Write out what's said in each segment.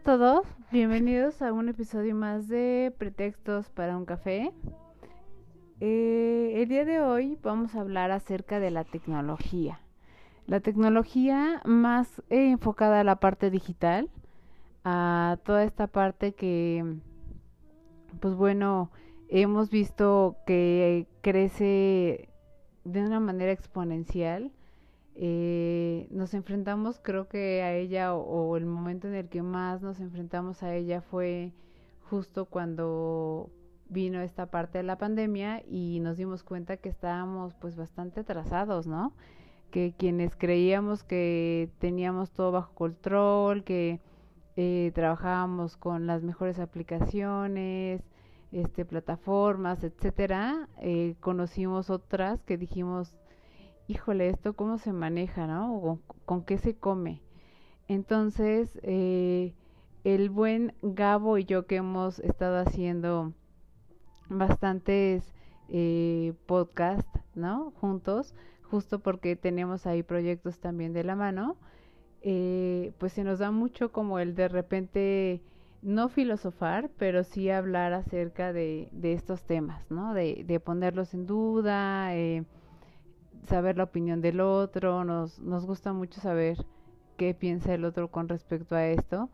A todos, bienvenidos a un episodio más de Pretextos para un café. Eh, el día de hoy vamos a hablar acerca de la tecnología. La tecnología más enfocada a la parte digital, a toda esta parte que, pues bueno, hemos visto que crece de una manera exponencial. Eh, nos enfrentamos, creo que a ella, o, el momento en el que más nos enfrentamos a ella fue justo cuando vino esta parte de la pandemia y nos dimos cuenta que estábamos pues bastante atrasados, ¿no? Que quienes creíamos que teníamos todo bajo control, que eh, trabajábamos con las mejores aplicaciones, este, plataformas, etcétera, eh, conocimos otras que dijimos, híjole, esto cómo se maneja, ¿no? Con, qué se come. Entonces, eh, el buen Gabo y yo que hemos estado haciendo bastantes eh, podcasts, ¿no? Juntos, justo porque tenemos ahí proyectos también de la mano, eh, pues se nos da mucho como el de repente no filosofar, pero sí hablar acerca de, de estos temas, ¿no? De, de ponerlos en duda, eh, saber la opinión del otro, nos, nos gusta mucho saber qué piensa el otro con respecto a esto.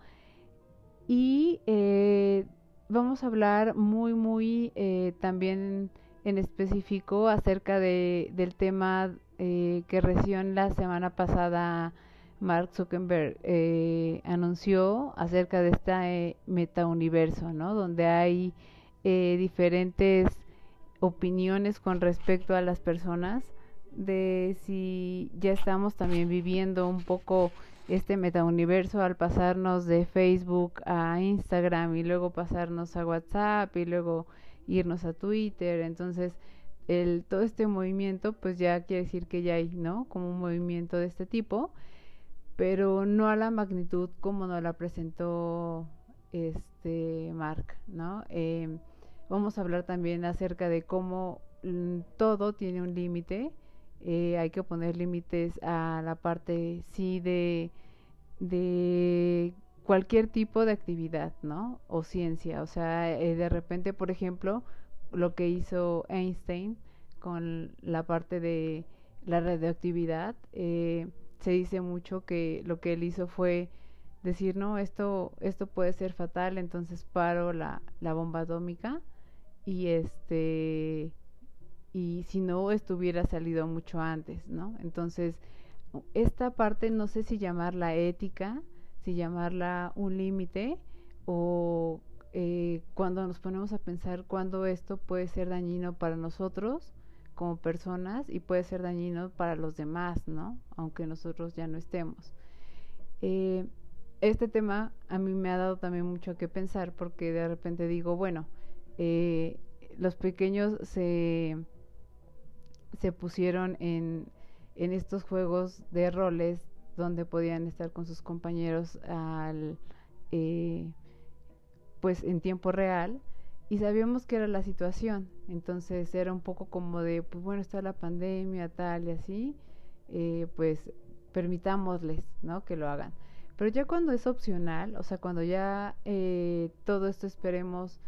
Y eh, vamos a hablar muy, muy eh, también en específico acerca de, del tema eh, que recién la semana pasada Mark Zuckerberg eh, anunció acerca de este metauniverso, ¿no? Donde hay diferentes opiniones con respecto a las personas de si ya estamos también viviendo un poco este metauniverso al pasarnos de Facebook a Instagram y luego pasarnos a WhatsApp y luego irnos a Twitter. Entonces, el, todo este movimiento, pues ya quiere decir que ya hay, ¿no? Como un movimiento de este tipo pero no a la magnitud como nos la presentó este Mark, ¿no? Eh, vamos a hablar también acerca de cómo mm, todo tiene un límite, eh, hay que poner límites a la parte sí de, de cualquier tipo de actividad, ¿no? O ciencia, o sea, eh, de repente, por ejemplo, lo que hizo Einstein con la parte de la radioactividad, eh, se dice mucho que lo que él hizo fue decir, no, esto, esto puede ser fatal, entonces paro la, la bomba atómica y este y si no estuviera salido mucho antes, ¿no? Entonces, esta parte no sé si llamarla ética, si llamarla un límite o eh, cuando nos ponemos a pensar cuándo esto puede ser dañino para nosotros como personas y puede ser dañino para los demás, ¿no? Aunque nosotros ya no estemos. Eh, este tema a mí me ha dado también mucho que pensar porque de repente digo, bueno, eh, los pequeños se, se pusieron en, en estos juegos de roles donde podían estar con sus compañeros al, eh, pues en tiempo real y sabíamos que era la situación, entonces era un poco como de, pues bueno, está la pandemia, tal y así, eh, pues permitámosles, ¿no? Que lo hagan. Pero ya cuando es opcional, o sea, cuando ya eh, todo esto esperemos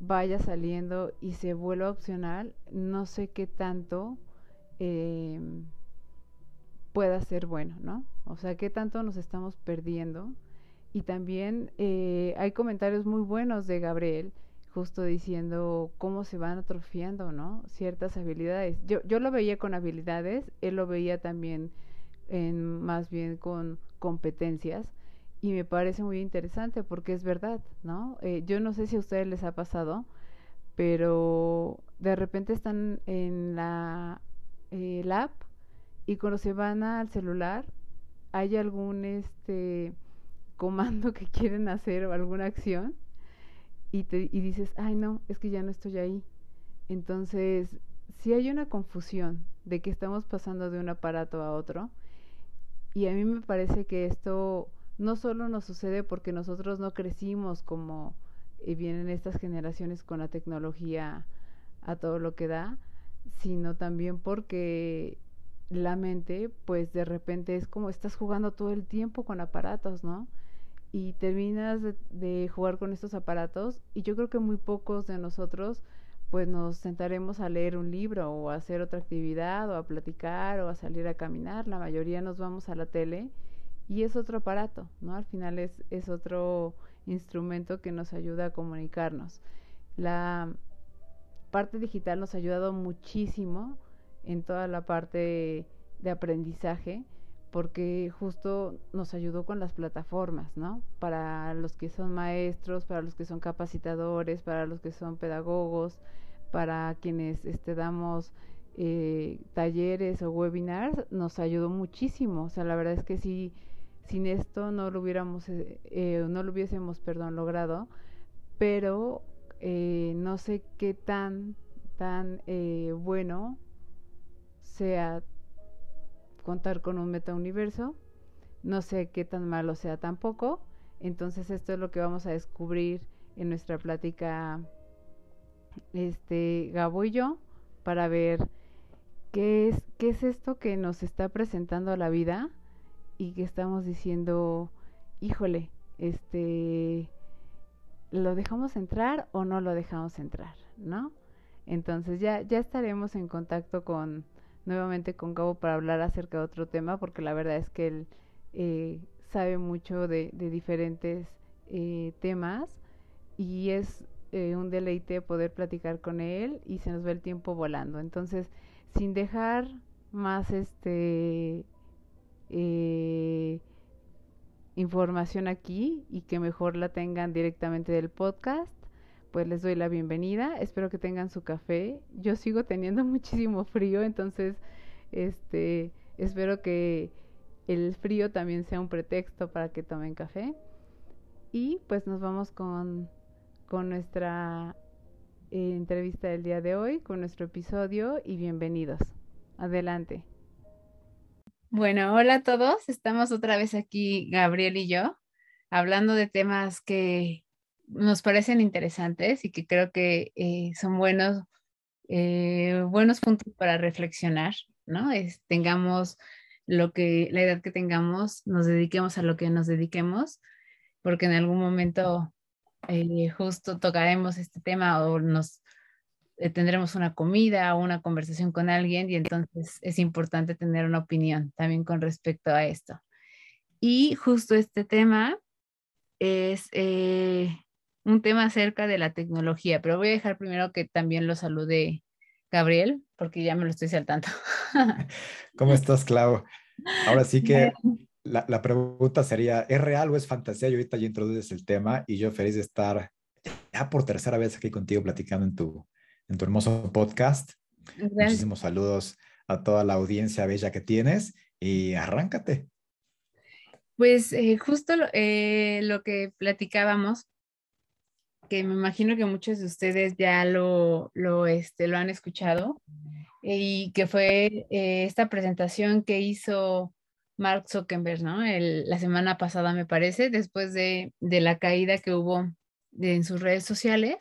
vaya saliendo y se vuelva opcional, no sé qué tanto eh, pueda ser bueno, ¿no? O sea, qué tanto nos estamos perdiendo. Y también eh, hay comentarios muy buenos de Gabriel, justo diciendo cómo se van atrofiando, ¿no? Ciertas habilidades. Yo, yo lo veía con habilidades, él lo veía también en más bien con competencias y me parece muy interesante porque es verdad, ¿no? Eh, yo no sé si a ustedes les ha pasado, pero de repente están en la, eh, app y cuando se van al celular hay algún este comando que quieren hacer o alguna acción y, te, y dices, ay no, es que ya no estoy ahí. Entonces, si hay una confusión de que estamos pasando de un aparato a otro, y a mí me parece que esto no solo nos sucede porque nosotros no crecimos como eh, vienen estas generaciones con la tecnología a todo lo que da, sino también porque la mente, pues de repente es como estás jugando todo el tiempo con aparatos, ¿no? Y terminas de, jugar con estos aparatos y yo creo que muy pocos de nosotros pues nos sentaremos a leer un libro o a hacer otra actividad o a platicar o a salir a caminar. La mayoría nos vamos a la tele y es otro aparato, ¿no? Al final es, es otro instrumento que nos ayuda a comunicarnos. La parte digital nos ha ayudado muchísimo en toda la parte de aprendizaje porque justo nos ayudó con las plataformas, ¿no? Para los que son maestros, para los que son capacitadores, para los que son pedagogos, para quienes este, damos eh, talleres o webinars, nos ayudó muchísimo. O sea, la verdad es que sí, sin esto no lo hubiéramos, eh, eh, no lo hubiésemos, perdón, logrado, pero no sé qué tan, tan bueno sea contar con un metauniverso. No sé qué tan malo sea tampoco. Entonces esto es lo que vamos a descubrir en nuestra plática este Gabo y yo para ver qué es qué es esto que nos está presentando la vida y que estamos diciendo, híjole, este lo dejamos entrar o no lo dejamos entrar, ¿no? Entonces ya ya estaremos en contacto con nuevamente con Gabo para hablar acerca de otro tema, porque la verdad es que él eh, sabe mucho de, diferentes eh, temas y es eh, un deleite poder platicar con él y se nos ve el tiempo volando. Entonces, sin dejar más este información aquí y que mejor la tengan directamente del podcast, pues les doy la bienvenida. Espero que tengan su café. Yo sigo teniendo muchísimo frío, entonces este espero que el frío también sea un pretexto para que tomen café. Y pues nos vamos con, con nuestra eh, entrevista del día de hoy, con nuestro episodio y bienvenidos. Adelante. Bueno, hola a todos. Estamos otra vez aquí, Gabriel y yo, hablando de temas que nos parecen interesantes y que creo que eh, son buenos, eh, buenos puntos para reflexionar, ¿no? Tengamos lo que, la edad que tengamos, nos dediquemos a lo que nos dediquemos, porque en algún momento eh, justo tocaremos este tema o nos tendremos una comida o una conversación con alguien y entonces es importante tener una opinión también con respecto a esto. Y justo este tema es un tema acerca de la tecnología, pero voy a dejar primero que también lo salude Gabriel, porque ya me lo estoy saltando. ¿Cómo estás, Clau? Ahora sí que la, la, pregunta sería, ¿es real o es fantasía? Y ahorita ya introduces el tema y yo feliz de estar ya por tercera vez aquí contigo platicando en tu, en tu hermoso podcast. Muchísimos saludos a toda la audiencia bella que tienes y arráncate. Pues eh, justo eh, lo que platicábamos que me imagino que muchos de ustedes ya lo, lo, este, lo han escuchado, y que fue eh, esta presentación que hizo Mark Zuckerberg, ¿no? la semana pasada, me parece, después de, de la caída que hubo en sus redes sociales.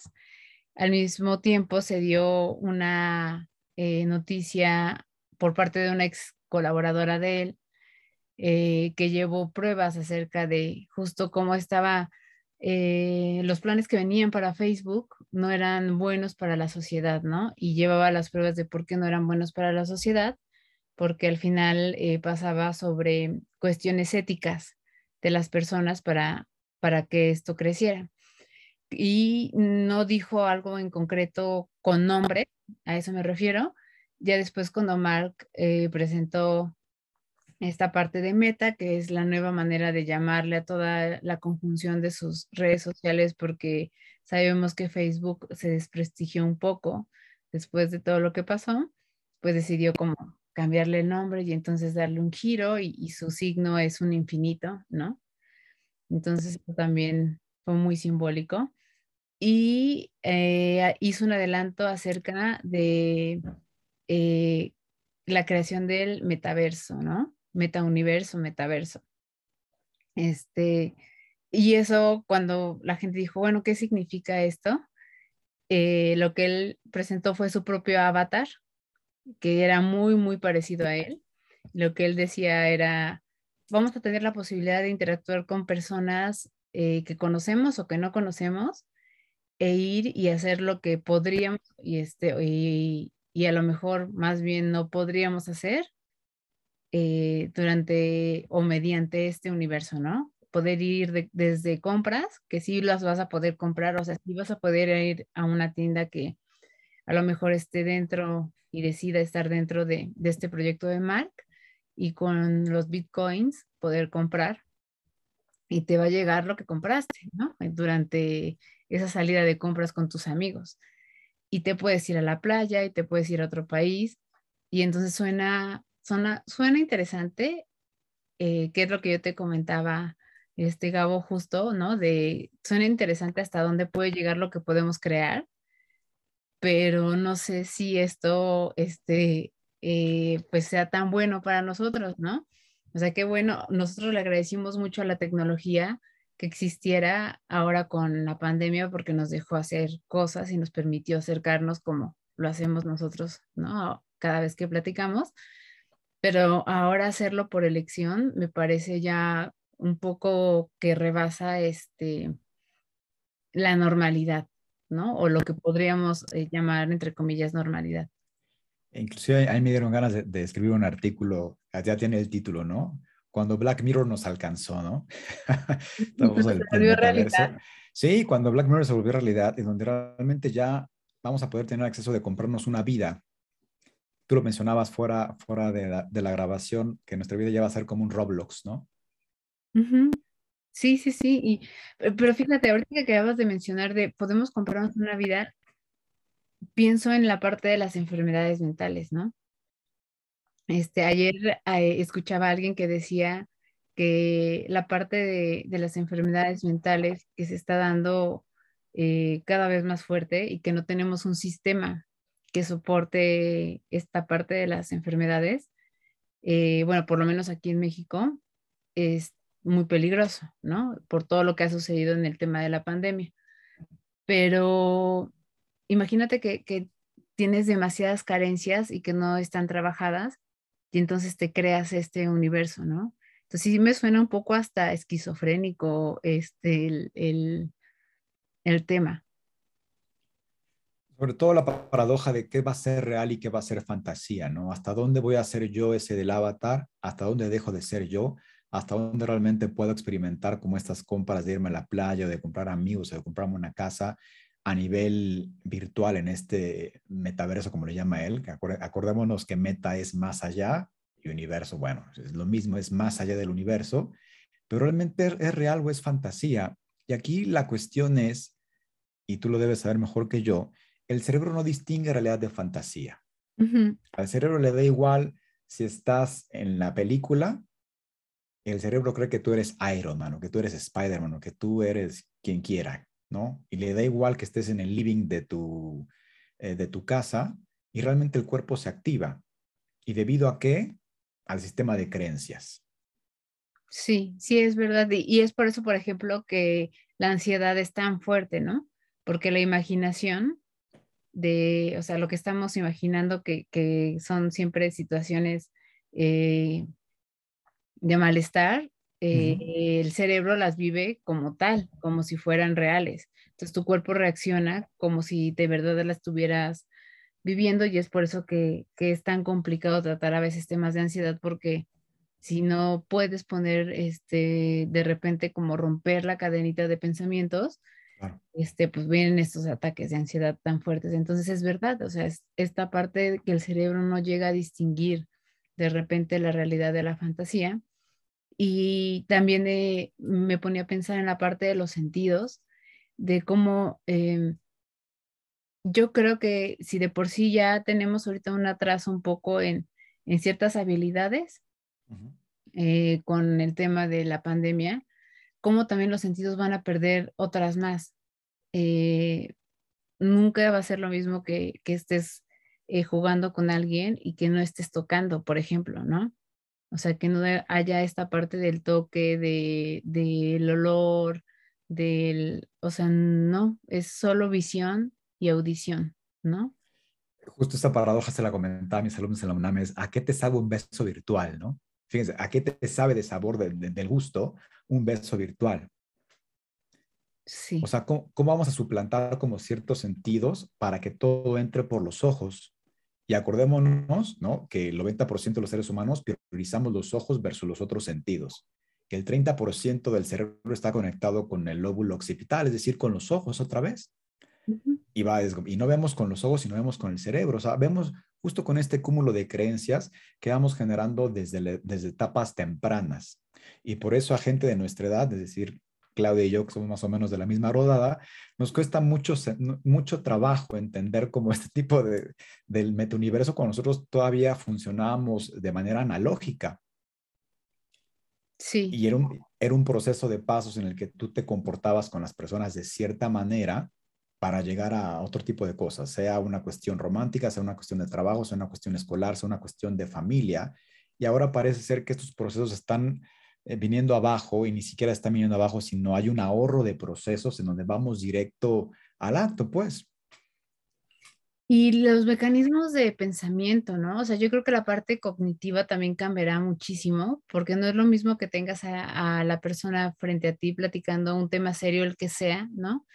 Al mismo tiempo se dio una eh, noticia por parte de una ex colaboradora de él eh, que llevó pruebas acerca de justo cómo estaba eh, los planes que venían para Facebook no eran buenos para la sociedad, ¿no? Y llevaba las pruebas de por qué no eran buenos para la sociedad, porque al final pasaba sobre cuestiones éticas de las personas para, para que esto creciera. Y no dijo algo en concreto con nombre, a eso me refiero. Ya después cuando Mark eh, presentó esta parte de meta, que es la nueva manera de llamarle a toda la conjunción de sus redes sociales, porque sabemos que Facebook se desprestigió un poco después de todo lo que pasó, pues decidió como cambiarle el nombre y entonces darle un giro y, su signo es un infinito, ¿no? Entonces también fue muy simbólico. Y eh, hizo un adelanto acerca de eh, la creación del metaverso, ¿no? Metauniverso, metaverso. Este, y eso cuando la gente dijo, bueno, ¿qué significa esto? Eh, lo que él presentó fue su propio avatar, que era muy, muy parecido a él. Lo que él decía era, vamos a tener la posibilidad de interactuar con personas eh, que conocemos o que no conocemos e ir y hacer lo que podríamos y, este, y, a lo mejor más bien no podríamos hacer eh, durante o mediante este universo, ¿no? Poder ir desde compras, que sí las vas a poder comprar, o sea, sí vas a poder ir a una tienda que a lo mejor esté dentro y decida estar dentro de, este proyecto de Mark y con los bitcoins poder comprar y te va a llegar lo que compraste, ¿no? Durante esa salida de compras con tus amigos. Y te puedes ir a la playa y te puedes ir a otro país. Y entonces suena, suena, suena interesante, eh, que es lo que yo te comentaba, este Gabo, justo, ¿no? De, suena interesante hasta dónde puede llegar lo que podemos crear pero no sé si esto, este, eh, pues sea tan bueno para nosotros, ¿no? O sea, qué bueno, nosotros le agradecimos mucho a la tecnología que existiera ahora con la pandemia porque nos dejó hacer cosas y nos permitió acercarnos como lo hacemos nosotros, ¿no? Cada vez que platicamos, pero ahora hacerlo por elección me parece ya un poco que rebasa este la normalidad, ¿no? O lo que podríamos eh, llamar, entre comillas, normalidad. Inclusive ahí me dieron ganas de, escribir un artículo, ya tiene el título, ¿no? Cuando Black Mirror nos alcanzó, ¿no? se volvió realidad. Sí, cuando Black Mirror se volvió realidad, y donde realmente ya vamos a poder tener acceso de comprarnos una vida. Tú lo mencionabas fuera, fuera de, la, grabación, que nuestra vida ya va a ser como un Roblox, ¿no? Sí, sí, sí. Y, eh, pero fíjate, ahorita que acabas de mencionar de podemos comprarnos una vida, pienso en la parte de las enfermedades mentales, ¿no? Este, ayer eh, escuchaba a alguien que decía que la parte de, las enfermedades mentales que se está dando eh, cada vez más fuerte y que no tenemos un sistema que soporte esta parte de las enfermedades, bueno, por lo menos aquí en México, es, muy peligroso, ¿no? Por todo lo que ha sucedido en el tema de la pandemia. Pero imagínate que, tienes demasiadas carencias y que no están trabajadas y entonces te creas este universo, ¿no? Entonces sí me suena un poco hasta esquizofrénico este, el, el tema. Sobre todo la paradoja de qué va a ser real y qué va a ser fantasía, ¿no? ¿Hasta dónde voy a ser yo ese del avatar? ¿Hasta dónde dejo de ser yo? hasta dónde realmente puedo experimentar como estas compras de irme a la playa, o de comprar amigos, o de comprarme una casa a nivel virtual en este metaverso, como le llama él. acordémonos que meta es más allá y universo, bueno, es lo mismo, es más allá del universo, pero realmente es real o es fantasía. Y aquí la cuestión es, y tú lo debes saber mejor que yo, el cerebro no distingue realidad de fantasía. Al cerebro le da igual si estás en la película el cerebro cree que tú eres Iron Man o que tú eres Spider-Man o que tú eres quien quiera, ¿no? Y le da igual que estés en el living de tu, eh, de tu casa y realmente el cuerpo se activa. ¿Y debido a qué? Al sistema de creencias. Sí, sí, es verdad. Y, es por eso, por ejemplo, que la ansiedad es tan fuerte, ¿no? Porque la imaginación de, o sea, lo que estamos imaginando que, son siempre situaciones eh, de malestar, eh, el cerebro las vive como tal, como si fueran reales. Entonces tu cuerpo reacciona como si de verdad las estuvieras viviendo y es por eso que, es tan complicado tratar a veces temas de ansiedad porque si no puedes poner este de repente como romper la cadenita de pensamientos, este pues vienen estos ataques de ansiedad tan fuertes. Entonces es verdad, o sea, es esta parte que el cerebro no llega a distinguir de repente la realidad de la fantasía y también eh, me ponía a pensar en la parte de los sentidos, de cómo em, yo creo que si de por sí ya tenemos ahorita un atraso un poco en, en ciertas habilidades eh, con el tema de la pandemia, cómo también los sentidos van a perder otras más. Eh, nunca va a ser lo mismo que, que estés eh, jugando con alguien y que no estés tocando, por ejemplo, ¿no? O sea, que no haya esta parte del toque, del de, olor, del, o sea, no, es solo visión y audición, ¿no? Justo esta paradoja se la comentaba a mis alumnos en la UNAM, es ¿a qué te sabe un beso virtual, no? Fíjense, ¿a qué te sabe de sabor del gusto un beso virtual? Sí. O sea, ¿cómo, ¿cómo, vamos a suplantar como ciertos sentidos para que todo entre por los ojos? Y acordémonos, ¿no? Que el 90% de los seres humanos priorizamos los ojos versus los otros sentidos. Que el 30% del cerebro está conectado con el lóbulo occipital, es decir, con los ojos otra vez. y, va, y no vemos con los ojos, sino vemos con el cerebro. O sea, vemos justo con este cúmulo de creencias que vamos generando desde, desde etapas tempranas. Y por eso a gente de nuestra edad, es decir, Claudia y yo, que somos más o menos de la misma rodada, nos cuesta mucho, mucho trabajo entender cómo este tipo de, del metauniverso con nosotros todavía funcionábamos de manera analógica. Sí. Y era un, era un proceso de pasos en el que tú te comportabas con las personas de cierta manera para llegar a otro tipo de cosas, sea una cuestión romántica, sea una cuestión de trabajo, sea una cuestión escolar, sea una cuestión de familia. Y ahora parece ser que estos procesos están eh, viniendo abajo y ni siquiera está viniendo abajo, sino hay un ahorro de procesos en donde vamos directo al acto, pues. Y los mecanismos de pensamiento, ¿no? O sea, yo creo que la parte cognitiva también cambiará muchísimo, porque no es lo mismo que tengas a, la persona frente a ti platicando un tema serio, el que sea, ¿no?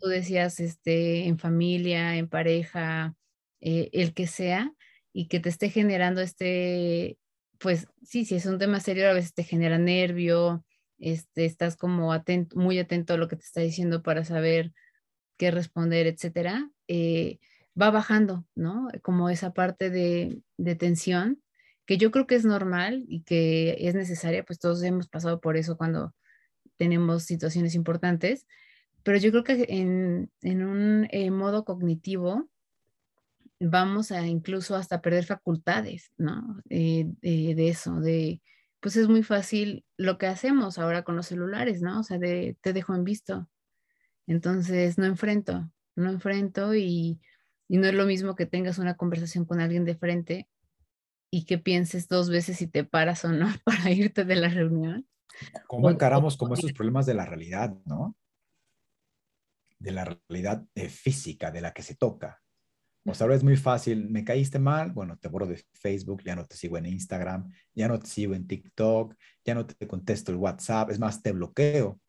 Tú decías, este, en familia, en pareja, eh, el que sea, y que te esté generando este, pues sí, si es un tema serio, a veces te genera nervio, este, estás como muy atento a lo que te está diciendo para saber qué responder, etcétera, eh, va bajando, ¿no? Como esa parte de, de, tensión, que yo creo que es normal y que es necesaria, pues todos hemos pasado por eso cuando tenemos situaciones importantes, pero yo creo que en, en un eh, modo cognitivo, vamos a incluso hasta perder facultades, ¿no? Eh, de eso, de, pues es muy fácil lo que hacemos ahora con los celulares, ¿no? O sea, de te dejo en visto. Entonces, no enfrento, no enfrento y, y no es lo mismo que tengas una conversación con alguien de frente y que pienses dos veces si te paras o no para irte de la reunión. ¿Cómo encaramos como esos problemas de la realidad, no? De la realidad eh, física, de la que se toca. O sea, ahora es muy fácil, me caíste mal, bueno, te borro de Facebook, ya no te sigo en Instagram, ya no te sigo en TikTok, ya no te contesto el WhatsApp, es más, te bloqueo.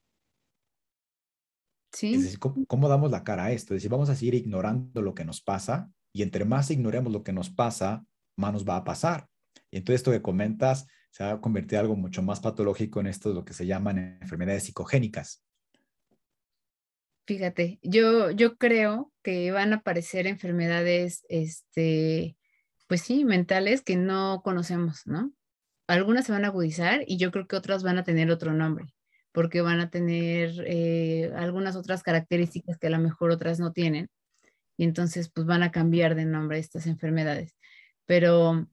Sí. Es decir, ¿cómo, damos la cara a esto? Es decir, vamos a seguir ignorando lo que nos pasa y entre más ignoremos lo que nos pasa, más nos va a pasar. Y entonces esto que comentas se va a convertir en algo mucho más patológico en esto de lo que se llaman enfermedades psicogénicas. Fíjate, yo, yo creo que van a aparecer enfermedades, este, pues sí, mentales que no conocemos, ¿no? Algunas se van a agudizar y yo creo que otras van a tener otro nombre, porque van a tener eh, algunas otras características que a lo mejor otras no tienen. Y entonces, pues van a cambiar de nombre estas enfermedades. Pero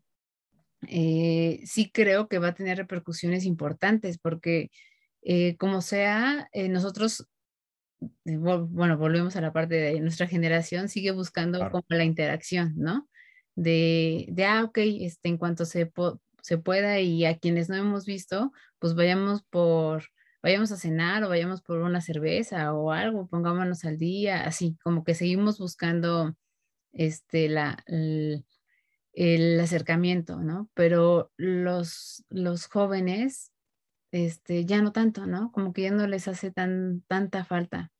eh, sí creo que va a tener repercusiones importantes, porque eh, como sea, nosotros bueno, volvemos a la parte de nuestra generación, sigue buscando como la interacción, ¿no? De, de, ah, ok, este, en cuanto se, se pueda y a quienes no hemos visto, pues vayamos por, vayamos a cenar o vayamos por una cerveza o algo, pongámonos al día, así, como que seguimos buscando este, la, el, el acercamiento, ¿no? Pero los, los jóvenes este, ya no tanto, ¿no? Como que ya no les hace tan, tanta falta.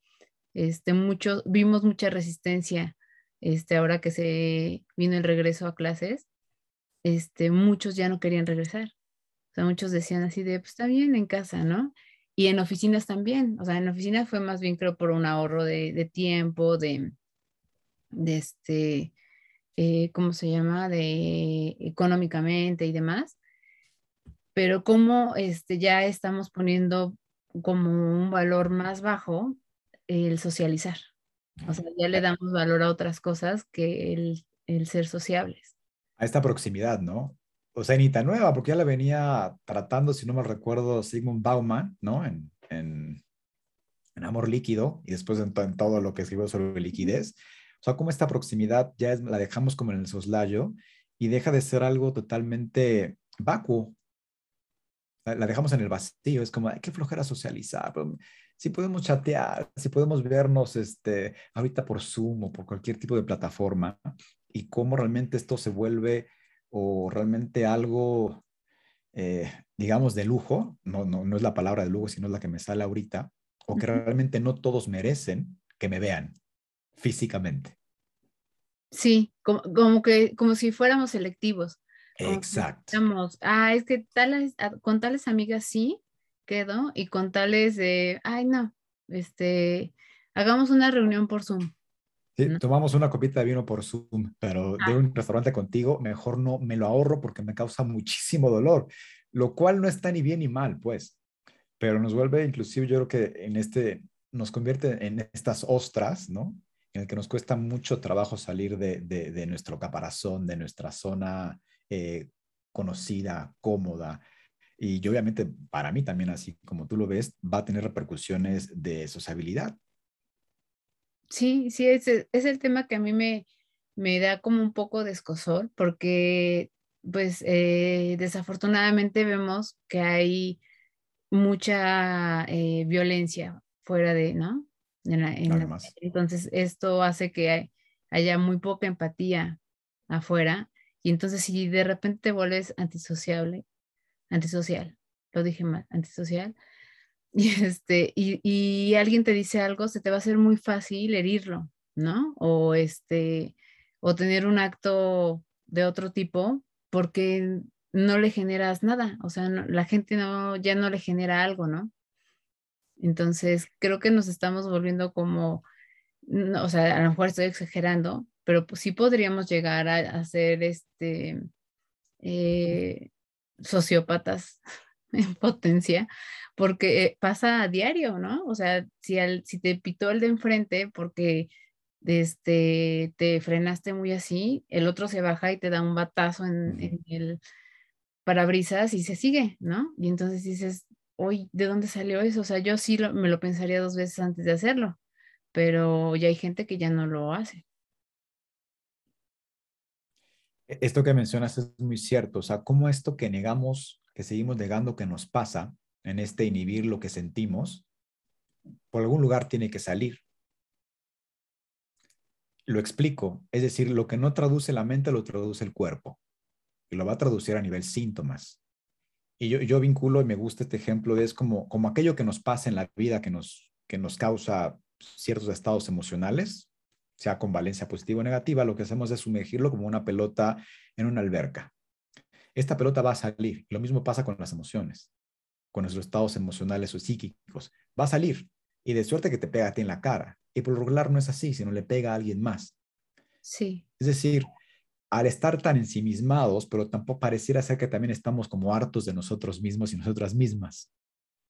Este, mucho, vimos mucha resistencia, este, ahora que se vino el regreso a clases, este, muchos ya no querían regresar. O sea, muchos decían así de, pues está bien en casa, ¿no? Y en oficinas también, o sea, en oficinas fue más bien creo por un ahorro de, tiempo, de, de este, eh, ¿cómo se llama? De económicamente y demás pero como este, ya estamos poniendo como un valor más bajo el socializar. O sea, ya le damos valor a otras cosas que el, el ser sociables. A esta proximidad, ¿no? o sea, ni tan nueva, porque ya la venía tratando, si no me recuerdo, Sigmund Bauman, ¿no? En, en, en Amor Líquido y después en, en, todo lo que escribió sobre liquidez. O sea, como esta proximidad ya es, la dejamos como en el soslayo y deja de ser algo totalmente vacuo. La, la dejamos en el vacío, es como, hay que flojera socializar. Pero, si podemos chatear, si podemos vernos este, ahorita por Zoom o por cualquier tipo de plataforma y cómo realmente esto se vuelve o realmente algo, eh, digamos, de lujo, no, no, no es la palabra de lujo, sino la que me sale ahorita, o que realmente no todos merecen que me vean físicamente. Sí, como, como que, como si fuéramos selectivos. Exacto. ah, es que tales, con tales amigas sí quedo y con tales de, ay, no, este, hagamos una reunión por Zoom. Sí, tomamos una copita de vino por Zoom, pero de un restaurante contigo, mejor no me lo ahorro porque me causa muchísimo dolor, lo cual no está ni bien ni mal, pues, pero nos vuelve inclusive, yo creo que en este, nos convierte en estas ostras, ¿no? En el que nos cuesta mucho trabajo salir de, de, de nuestro caparazón, de nuestra zona eh, conocida, cómoda. Y obviamente para mí también, así como tú lo ves, va a tener repercusiones de sociabilidad. Sí, sí, es, es el tema que a mí me, me da como un poco de escosor porque pues eh, desafortunadamente vemos que hay mucha eh, violencia fuera de, ¿no? En la, en la, entonces esto hace que haya muy poca empatía afuera y entonces si de repente te vuelves antisociable, antisocial, lo dije mal, antisocial, y, este, y, alguien te dice algo, se te va a hacer muy fácil herirlo, ¿no? O, este, o tener un acto de otro tipo porque no le generas nada, o sea, la gente no, ya no le genera algo, ¿no? Entonces, creo que nos estamos volviendo como, no, o sea, a lo mejor estoy exagerando, pero pues sí podríamos llegar a, a ser este, eh, sociópatas en potencia, porque pasa a diario, ¿no? O sea, si, al, si te pitó el de enfrente porque este, te frenaste muy así, el otro se baja y te da un batazo en, en el parabrisas y se sigue, ¿no? Y entonces dices, hoy, ¿de dónde salió eso? O sea, yo sí lo, me lo pensaría dos veces antes de hacerlo, pero ya hay gente que ya no lo hace. E, esto que mencionas es muy cierto, o sea, cómo esto que negamos, que seguimos negando que nos pasa, en este inhibir lo que sentimos, por algún lugar tiene que salir. Lo explico, es decir, lo que no traduce la mente lo traduce el cuerpo y lo va a traducir a nivel síntomas. Y yo, yo vinculo y me gusta este ejemplo, es como, como aquello que nos pasa en la vida que nos, que nos causa ciertos estados emocionales, sea con valencia positiva o negativa, lo que hacemos es sumergirlo como una pelota en una alberca. Esta pelota va a salir. Lo mismo pasa con las emociones con nuestros estados emocionales o psíquicos. Va a salir y de suerte que te pega a ti en la cara. Y por lo regular no es así, sino le pega a alguien más. Sí. Es decir, al estar tan ensimismados, pero tampoco pareciera ser que también estamos como hartos de nosotros mismos y nosotras mismas.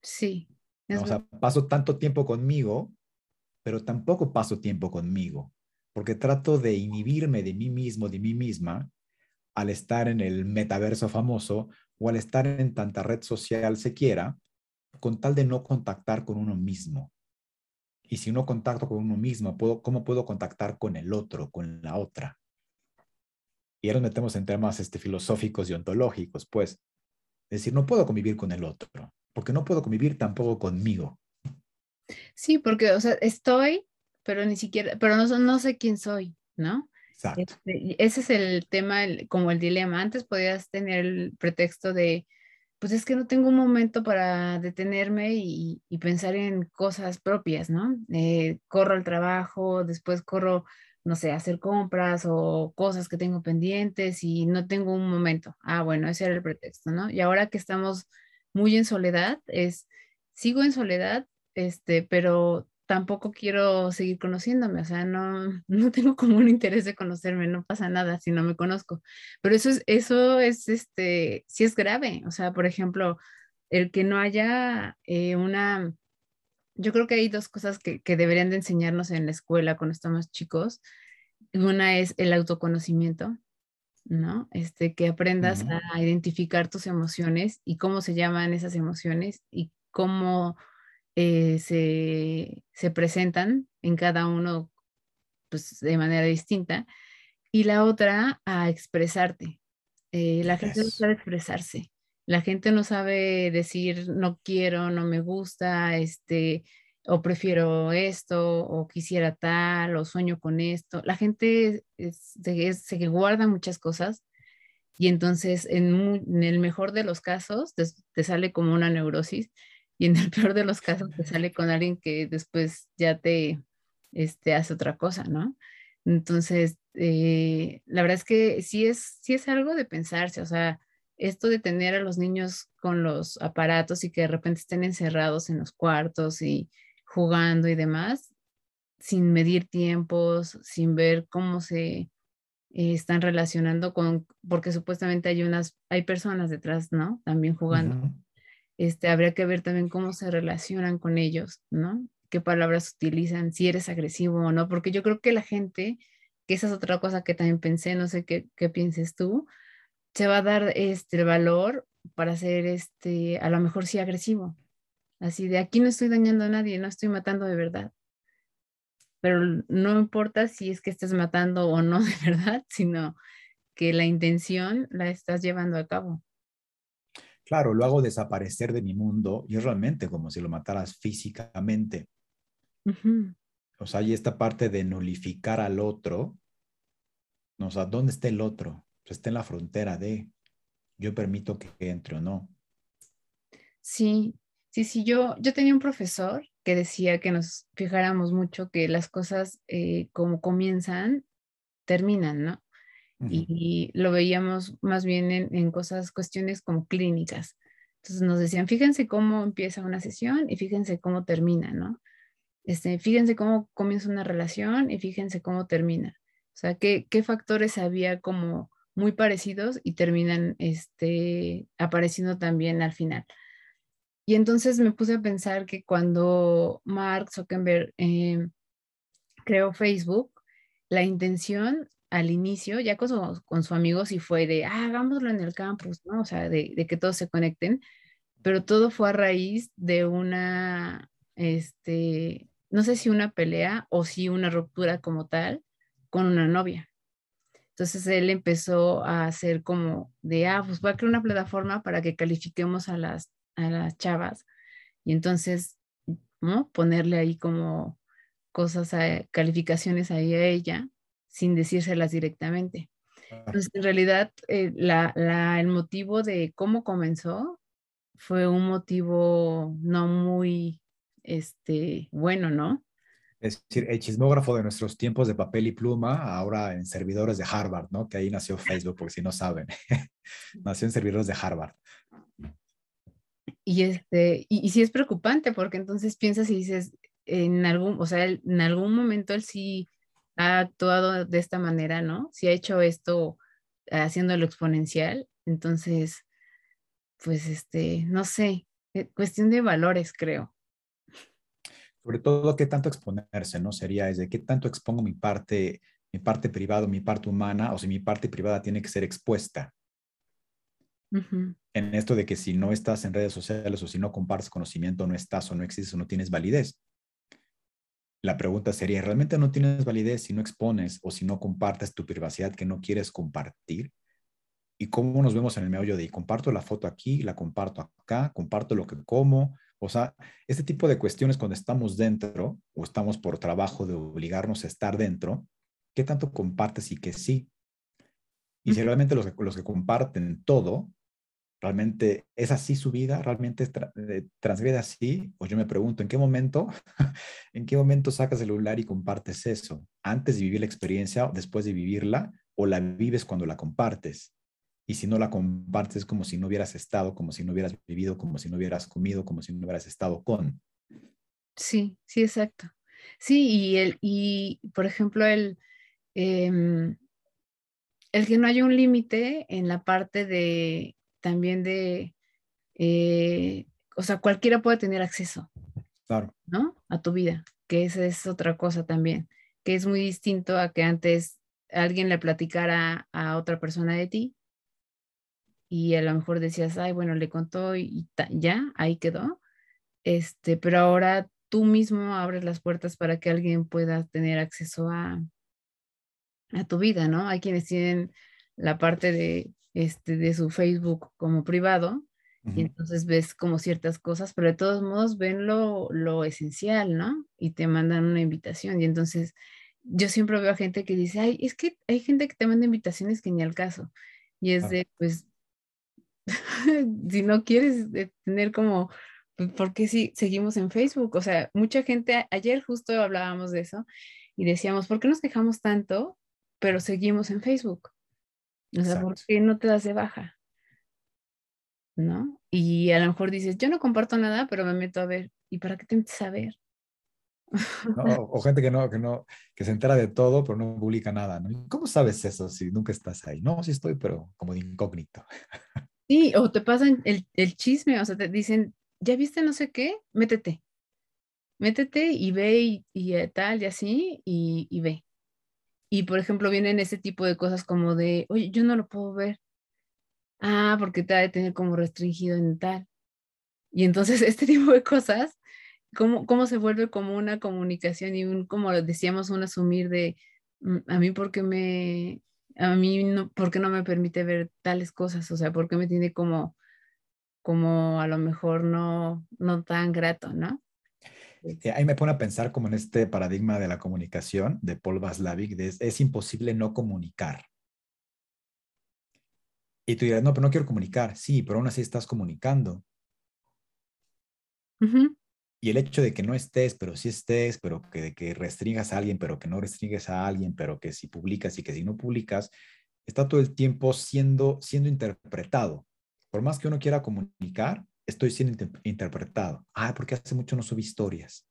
Sí. ¿No? O sea, paso tanto tiempo conmigo, pero tampoco paso tiempo conmigo, porque trato de inhibirme de mí mismo, de mí misma, al estar en el metaverso famoso o al estar en tanta red social se quiera, con tal de no contactar con uno mismo. Y si no contacto con uno mismo, ¿puedo, ¿cómo puedo contactar con el otro, con la otra? Y ahora nos metemos en temas este, filosóficos y ontológicos, pues. Es decir, no puedo convivir con el otro, porque no puedo convivir tampoco conmigo. Sí, porque, o sea, estoy, pero ni siquiera, pero no, no sé quién soy, ¿no? Este, ese es el tema, como el dilema. Antes podías tener el pretexto de, pues es que no tengo un momento para detenerme y, pensar en cosas propias, ¿no? Eh, corro al trabajo, después corro, no sé, a hacer compras o cosas que tengo pendientes y no tengo un momento. Ah, bueno, ese era el pretexto, ¿no? Y ahora que estamos muy en soledad, es, sigo en soledad, este, pero tampoco quiero seguir conociéndome, o sea, no, no tengo como un interés de conocerme, no pasa nada si no me conozco. Pero eso es, eso es, este, sí es grave, o sea, por ejemplo, el que no haya eh, una, yo creo que hay dos cosas que, que deberían de enseñarnos en la escuela cuando estamos chicos. Una es el autoconocimiento, ¿no? Este, que aprendas a identificar tus emociones y cómo se llaman esas emociones y cómo eh, se, se, presentan en cada uno pues, de manera distinta. Y la otra, a expresarte. Eh, la gente no sabe expresarse. La gente no sabe decir no quiero, no me gusta, este, o prefiero esto, o quisiera tal, o sueño con esto. La gente se, guarda muchas cosas y entonces en, el mejor de los casos te, sale como una neurosis y en el peor de los casos te sale con alguien que después ya te este, hace otra cosa, ¿no? Entonces, eh, la verdad es que sí es, sí es algo de pensarse, o sea, esto de tener a los niños con los aparatos y que de repente estén encerrados en los cuartos y jugando y demás, sin medir tiempos, sin ver cómo se eh, están relacionando con, porque supuestamente hay unas, hay personas detrás, ¿no? También jugando. Este, habría que ver también cómo se relacionan con ellos, ¿no? Qué palabras utilizan, si eres agresivo o no, porque yo creo que la gente, que esa es otra cosa que también pensé, no sé qué, pienses tú, se va a dar este el valor para ser este, a lo mejor sí agresivo, Así de aquí no estoy dañando a nadie, no estoy matando de verdad. Pero no importa si es que estés matando o no de verdad, sino que la intención la estás llevando a cabo. Claro, lo hago desaparecer de mi mundo y es realmente como si lo mataras físicamente. O sea, hay esta parte de nulificar al otro. O sea, ¿dónde está el otro? Pues está en la frontera de yo permito que entre o no. Sí, Sí, sí, yo, yo tenía un profesor que decía que nos fijáramos mucho que las cosas eh, como comienzan, terminan, ¿no? Y, lo veíamos más bien en, cosas, cuestiones como clínicas. Entonces nos decían, fíjense cómo empieza una sesión y fíjense cómo termina, ¿no? Este, fíjense cómo comienza una relación y fíjense cómo termina. O sea, qué, qué factores había como muy parecidos y terminan este, apareciendo también al final. Y entonces me puse a pensar que cuando Mark Zuckerberg eh, creó Facebook, la intención al inicio, ya con su, con su amigo, sí fue de, ah, hagámoslo en el campus, ¿no? O sea, de, que todos se conecten, pero todo fue a raíz de una, este, no sé si una pelea o si una ruptura como tal con una novia. Entonces él empezó a hacer como de, ah, pues voy a crear una plataforma para que califiquemos a las a las chavas y entonces, ¿no? Ponerle ahí como cosas, a, calificaciones ahí a ella sin decírselas directamente. Entonces, en realidad, eh, la, el motivo de cómo comenzó fue un motivo no muy este, bueno, ¿no? Es decir, el chismógrafo de nuestros tiempos de papel y pluma, ahora en servidores de Harvard, ¿no? Que ahí nació Facebook, porque si no saben, nació en servidores de Harvard. Y, este, y, sí es preocupante porque entonces piensas y dices, en algún, o sea, en algún momento él sí ha actuado de esta manera, ¿no? Si ha hecho esto haciéndolo exponencial, entonces, pues, este, no sé, eh, cuestión de valores, creo. Sobre todo, ¿qué tanto exponerse, no? Sería, es de qué tanto expongo mi parte, mi parte privada, mi parte humana, o si mi parte privada tiene que ser expuesta en esto de que si no estás en redes sociales o si no compartes conocimiento, no estás o no existes o no tienes validez. La pregunta sería, ¿realmente no tienes validez si no expones o si no compartes tu privacidad que no quieres compartir? ¿Y cómo nos vemos en el meollo de comparto la foto aquí, la comparto acá, comparto lo que como? O sea, este tipo de cuestiones cuando estamos dentro o estamos por trabajo de obligarnos a estar dentro, ¿qué tanto compartes y que sí? Y si realmente los, los que comparten todo realmente es así su vida, realmente eh, transgrede así, pues yo me pregunto, ¿en qué momento, en qué momento sacas el celular y compartes eso? ¿Antes de vivir la experiencia, después de vivirla, o la vives cuando la compartes? Y si no la compartes es como si no hubieras estado, como si no hubieras vivido, como si no hubieras comido, como si no hubieras estado con. Sí, sí, exacto. Sí, y, el, y por ejemplo, el, em, el que no haya un límite en la parte de también de, eh, o sea, cualquiera puede tener acceso, claro. ¿no? A tu vida, que esa es otra cosa también, que es muy distinto a que antes alguien le platicara a otra persona de ti y a lo mejor decías, ay, bueno, le contó y, ya, ahí quedó. Este, pero ahora tú mismo abres las puertas para que alguien pueda tener acceso a, a tu vida, ¿no? Hay quienes tienen la parte de, este, de su Facebook como privado y entonces ves como ciertas cosas, pero de todos modos ven lo, lo, esencial, ¿no? Y te mandan una invitación y entonces yo siempre veo a gente que dice, ay, es que hay gente que te manda invitaciones que ni al caso. Y es de, pues, si no quieres tener como pues, ¿por qué si seguimos en Facebook? O sea, mucha gente, ayer justo hablábamos de eso y decíamos, ¿por qué nos quejamos tanto, pero seguimos en Facebook? O sea, ¿por qué no te das de baja? ¿No? Y a lo mejor dices, yo no comparto nada, pero me meto a ver. ¿Y para qué te metes a ver? o gente que no, que no, que se entera de todo, pero no publica nada, ¿no? ¿Cómo sabes eso si nunca estás ahí? No, sí estoy, pero como de incógnito. Sí, o te pasan el, el chisme, o sea, te dicen, ¿ya viste no sé qué? Métete. Métete y ve y, eh, tal y así y, ve. Y por ejemplo, vienen ese tipo de cosas como de, oye, yo no lo puedo ver. Ah, porque te ha de tener como restringido en tal. Y entonces este tipo de cosas, ¿cómo, cómo se vuelve como una comunicación y un, como decíamos, un asumir de, mm, a mí porque me, a mí no, porque no me permite ver tales cosas, o sea, porque me tiene como como a lo mejor no, no tan grato, ¿no? Eh, ahí me pone a pensar como en este paradigma de la comunicación de Paul Vaslavic, es, imposible no comunicar. Y tú dirás, no, pero no quiero comunicar. Sí, pero aún así estás comunicando. Y el hecho de que no estés, pero sí estés, pero que, de que restringas a alguien, pero que no restringes a alguien, pero que si publicas y que si no publicas, está todo el tiempo siendo, siendo interpretado por más que uno quiera comunicar, estoy siendo interpretado. Ah, porque hace mucho no subí historias.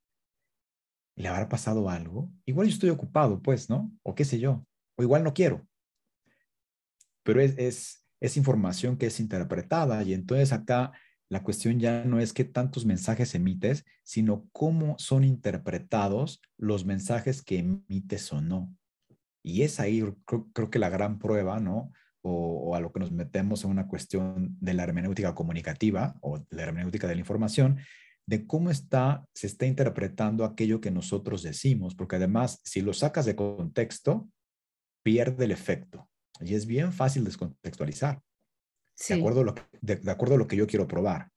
¿Le habrá pasado algo? Igual yo estoy ocupado, pues, ¿no? O qué sé yo. O igual no quiero. Pero es, es, información que es interpretada y entonces acá la cuestión ya no es qué tantos mensajes emites, sino cómo son interpretados los mensajes que emites o no. Y es ahí, creo que la gran prueba, ¿no? o, a lo que nos metemos en una cuestión de la hermenéutica comunicativa o la hermenéutica de la información, de cómo está, se está interpretando aquello que nosotros decimos, porque además, si lo sacas de contexto, pierde el efecto. Y es bien fácil descontextualizar. De, acuerdo a lo que, de, acuerdo a lo que yo quiero probar.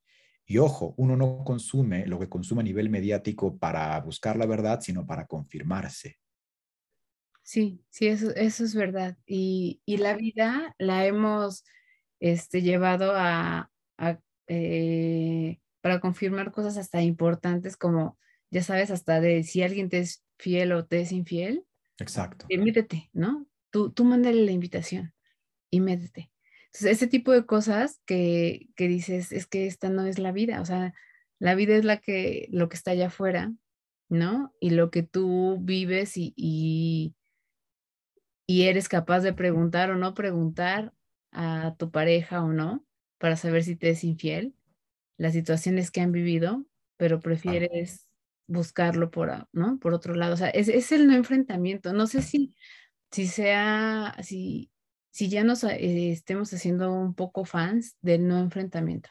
Y ojo, uno no consume lo que consume a nivel mediático para buscar la verdad, sino para confirmarse. Sí, sí, eso, eso es verdad. Y, la vida la hemos este, llevado a, eh, para confirmar cosas hasta importantes como, ya sabes, hasta de si alguien te es fiel o te es infiel. Exacto. métete, ¿no? Tú, tú mándale la invitación y métete. Entonces, ese tipo de cosas que, que dices, es que esta no es la vida, o sea, la vida es la que, lo que está allá afuera, ¿no? Y lo que tú vives y y eres capaz de preguntar o no preguntar a tu pareja o no para saber si te es infiel, las situaciones que han vivido, pero prefieres buscarlo por, ¿no? por otro lado. O sea, es, es, el no enfrentamiento. No sé si, si sea, si, si ya nos eh, estemos haciendo un poco fans del no enfrentamiento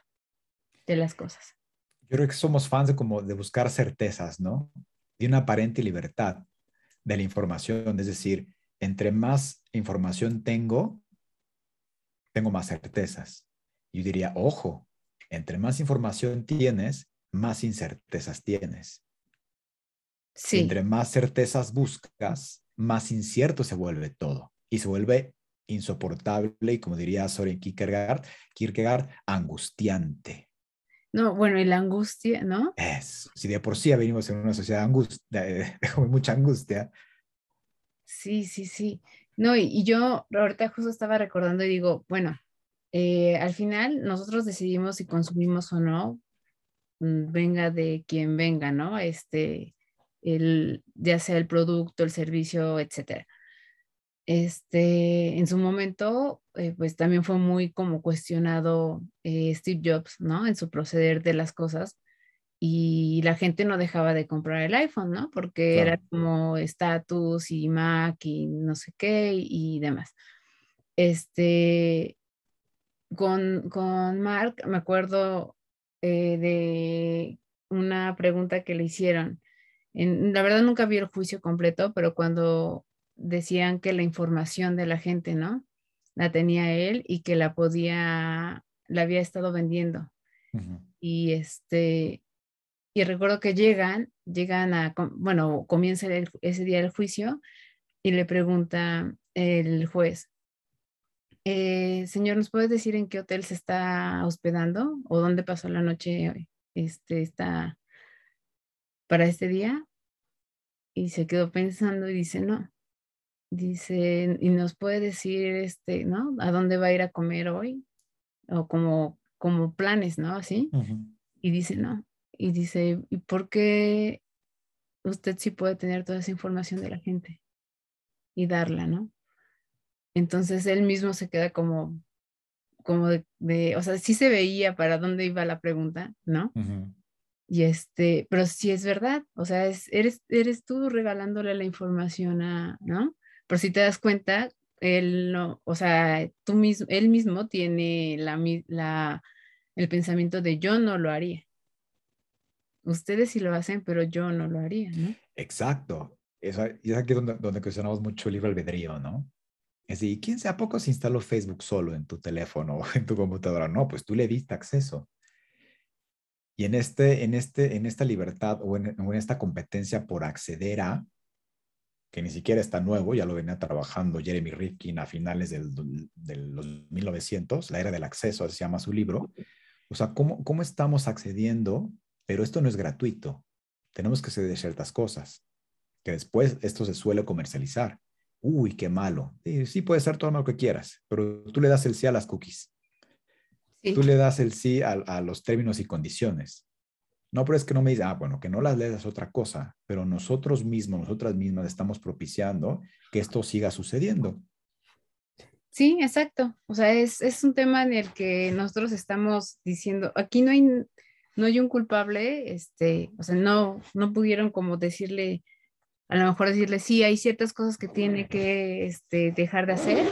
de las cosas. Yo creo que somos fans de como de buscar certezas, ¿no? De una aparente libertad de la información, es decir, entre más información tengo, tengo más certezas. Yo diría, ojo, entre más información tienes, más incertezas tienes. Sí. Entre más certezas buscas, más incierto se vuelve todo y se vuelve insoportable y como diría Soren Kierkegaard, Kierkegaard angustiante. No, bueno, y la angustia, ¿no? Es, si de por sí venimos en una sociedad angustia, de, mucha angustia, Sí, sí, sí. No, y, yo ahorita justo estaba recordando y digo, bueno, eh, al final nosotros decidimos si consumimos o no, mm, venga de quien venga, ¿no? Este, el, ya sea el producto, el servicio, etcétera. Este, en su momento, eh, pues también fue muy como cuestionado eh, Steve Jobs, ¿no? En su proceder de las cosas, y la gente no dejaba de comprar el iPhone, ¿no? Porque era como estatus y Mac y no sé qué y, demás. Este, con, con Mark, me acuerdo eh, de una pregunta que le hicieron. En, la verdad nunca vi el juicio completo, pero cuando decían que la información de la gente, ¿no? La tenía él y que la podía, la había estado vendiendo. Y este, y recuerdo que llegan, llegan a, bueno, comienza ese día el juicio y le pregunta el juez, eh, señor, ¿nos puede decir en qué hotel se está hospedando o dónde pasó la noche este, está para este día? Y se quedó pensando y dice, no. Dice, ¿y nos puede decir, este, ¿no? ¿A dónde va a ir a comer hoy? O como, como planes, ¿no? Así. Y dice, no, y dice, ¿y por qué usted sí puede tener toda esa información de la gente y darla, ¿no? Entonces él mismo se queda como, como de, o sea, sí se veía para dónde iba la pregunta, ¿no? Y este, pero sí es verdad, o sea, es, eres, eres tú regalándole la información a, ¿no? Pero si te das cuenta, él no, o sea, tú mismo, él mismo tiene la, la, el pensamiento de yo no lo haría. Ustedes sí lo hacen, pero yo no lo haría, ¿no? Exacto. Eso, y es aquí donde, donde cuestionamos mucho el libre albedrío, ¿no? Es decir, ¿quién sea poco se instaló Facebook solo en tu teléfono o en tu computadora? No, pues tú le diste acceso. Y en, este, en, este, en esta libertad o en, en esta competencia por acceder a, que ni siquiera está nuevo, ya lo venía trabajando Jeremy Rifkin a finales del, del, los 1900, la era del acceso, se llama su libro. O sea, ¿cómo, cómo estamos accediendo pero esto no es gratuito. Tenemos que ceder ciertas cosas, que después esto se suele comercializar. Uy, qué malo. Sí, puede ser todo lo que quieras, pero tú le das el sí a las cookies. Tú le das el sí a, los términos y condiciones. No, pero es que no me dice, ah, bueno, que no las leas otra cosa, pero nosotros mismos, nosotras mismas estamos propiciando que esto siga sucediendo. Sí, exacto. O sea, es, es un tema en el que nosotros estamos diciendo, aquí no hay, no hay un culpable, este, o sea, no, no pudieron como decirle, a lo mejor decirle, sí, hay ciertas cosas que tiene que este, dejar de hacer,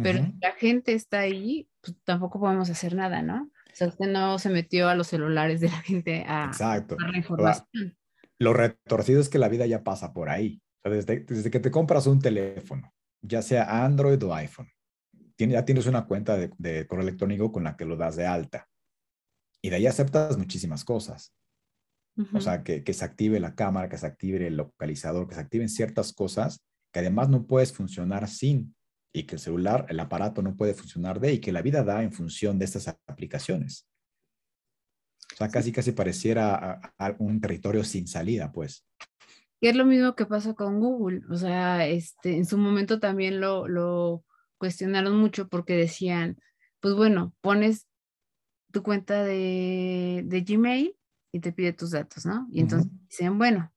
pero la gente está ahí, tampoco podemos hacer nada, ¿no? O sea, usted no se metió a los celulares de la gente a, Exacto. la información. Lo retorcido es que la vida ya pasa por ahí. O sea, desde, desde, que te compras un teléfono, ya sea Android o iPhone, ya tienes una cuenta de, de correo electrónico con la que lo das de alta y de ahí aceptas muchísimas cosas. O sea, que, que, se active la cámara, que se active el localizador, que se activen ciertas cosas que además no puedes funcionar sin y que el celular, el aparato no puede funcionar de y que la vida da en función de estas aplicaciones. O sea, casi casi pareciera a, un territorio sin salida, pues. Y es lo mismo que pasó con Google. O sea, este, en su momento también lo, lo cuestionaron mucho porque decían, pues bueno, pones tu cuenta de, Gmail y te pide tus datos, ¿no? Y entonces dicen, bueno,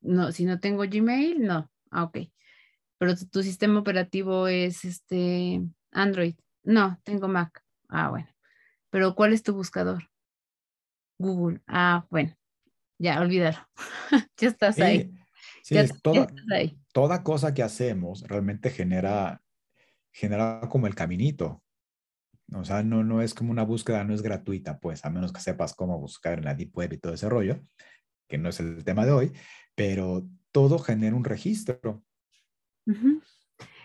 no, si no tengo Gmail, no. Ah, ok. Pero tu, sistema operativo es este Android. No, tengo Mac. Ah, bueno. Pero ¿cuál es tu buscador? Google. Ah, bueno. Ya, olvídalo. ya estás ahí. Sí, toda, ahí. toda cosa que hacemos realmente genera, genera como el caminito. O sea, no, no es como una búsqueda, no es gratuita, pues, a menos que sepas cómo buscar en la Deep Web y todo ese rollo, que no es el tema de hoy, pero todo genera un registro.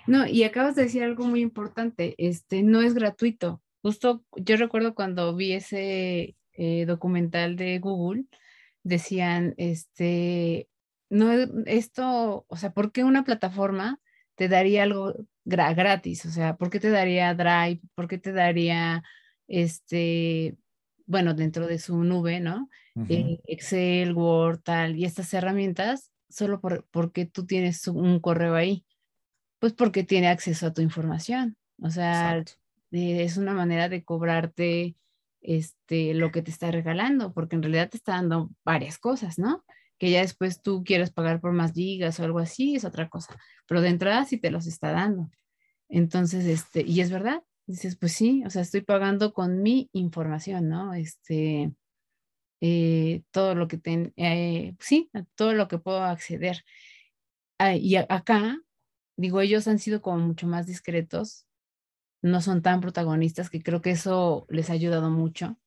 No, y acabas de decir algo muy importante, este, no es gratuito. Justo yo recuerdo cuando vi ese eh, documental de Google, decían, este, no, esto, o sea, ¿por qué una plataforma te daría algo gratis, o sea, ¿por qué te daría Drive? ¿Por qué te daría, este, bueno, dentro de su nube, ¿no? Eh, Excel, Word, tal, y estas herramientas, solo por, porque tú tienes un correo ahí. Pues porque tiene acceso a tu información. O sea, eh, es una manera de cobrarte este, lo que te está regalando, porque en realidad te está dando varias cosas, ¿no? que ya después tú quieres pagar por más gigas o algo así, es otra cosa. Pero de entrada sí te los está dando. Entonces, este, y es verdad, dices, pues sí, o sea, estoy pagando con mi información, ¿no? Este, eh, todo lo que ten, eh, sí, todo lo que puedo acceder. Ah, y acá, digo, ellos han sido como mucho más discretos, no son tan protagonistas, que creo que eso les ha ayudado mucho.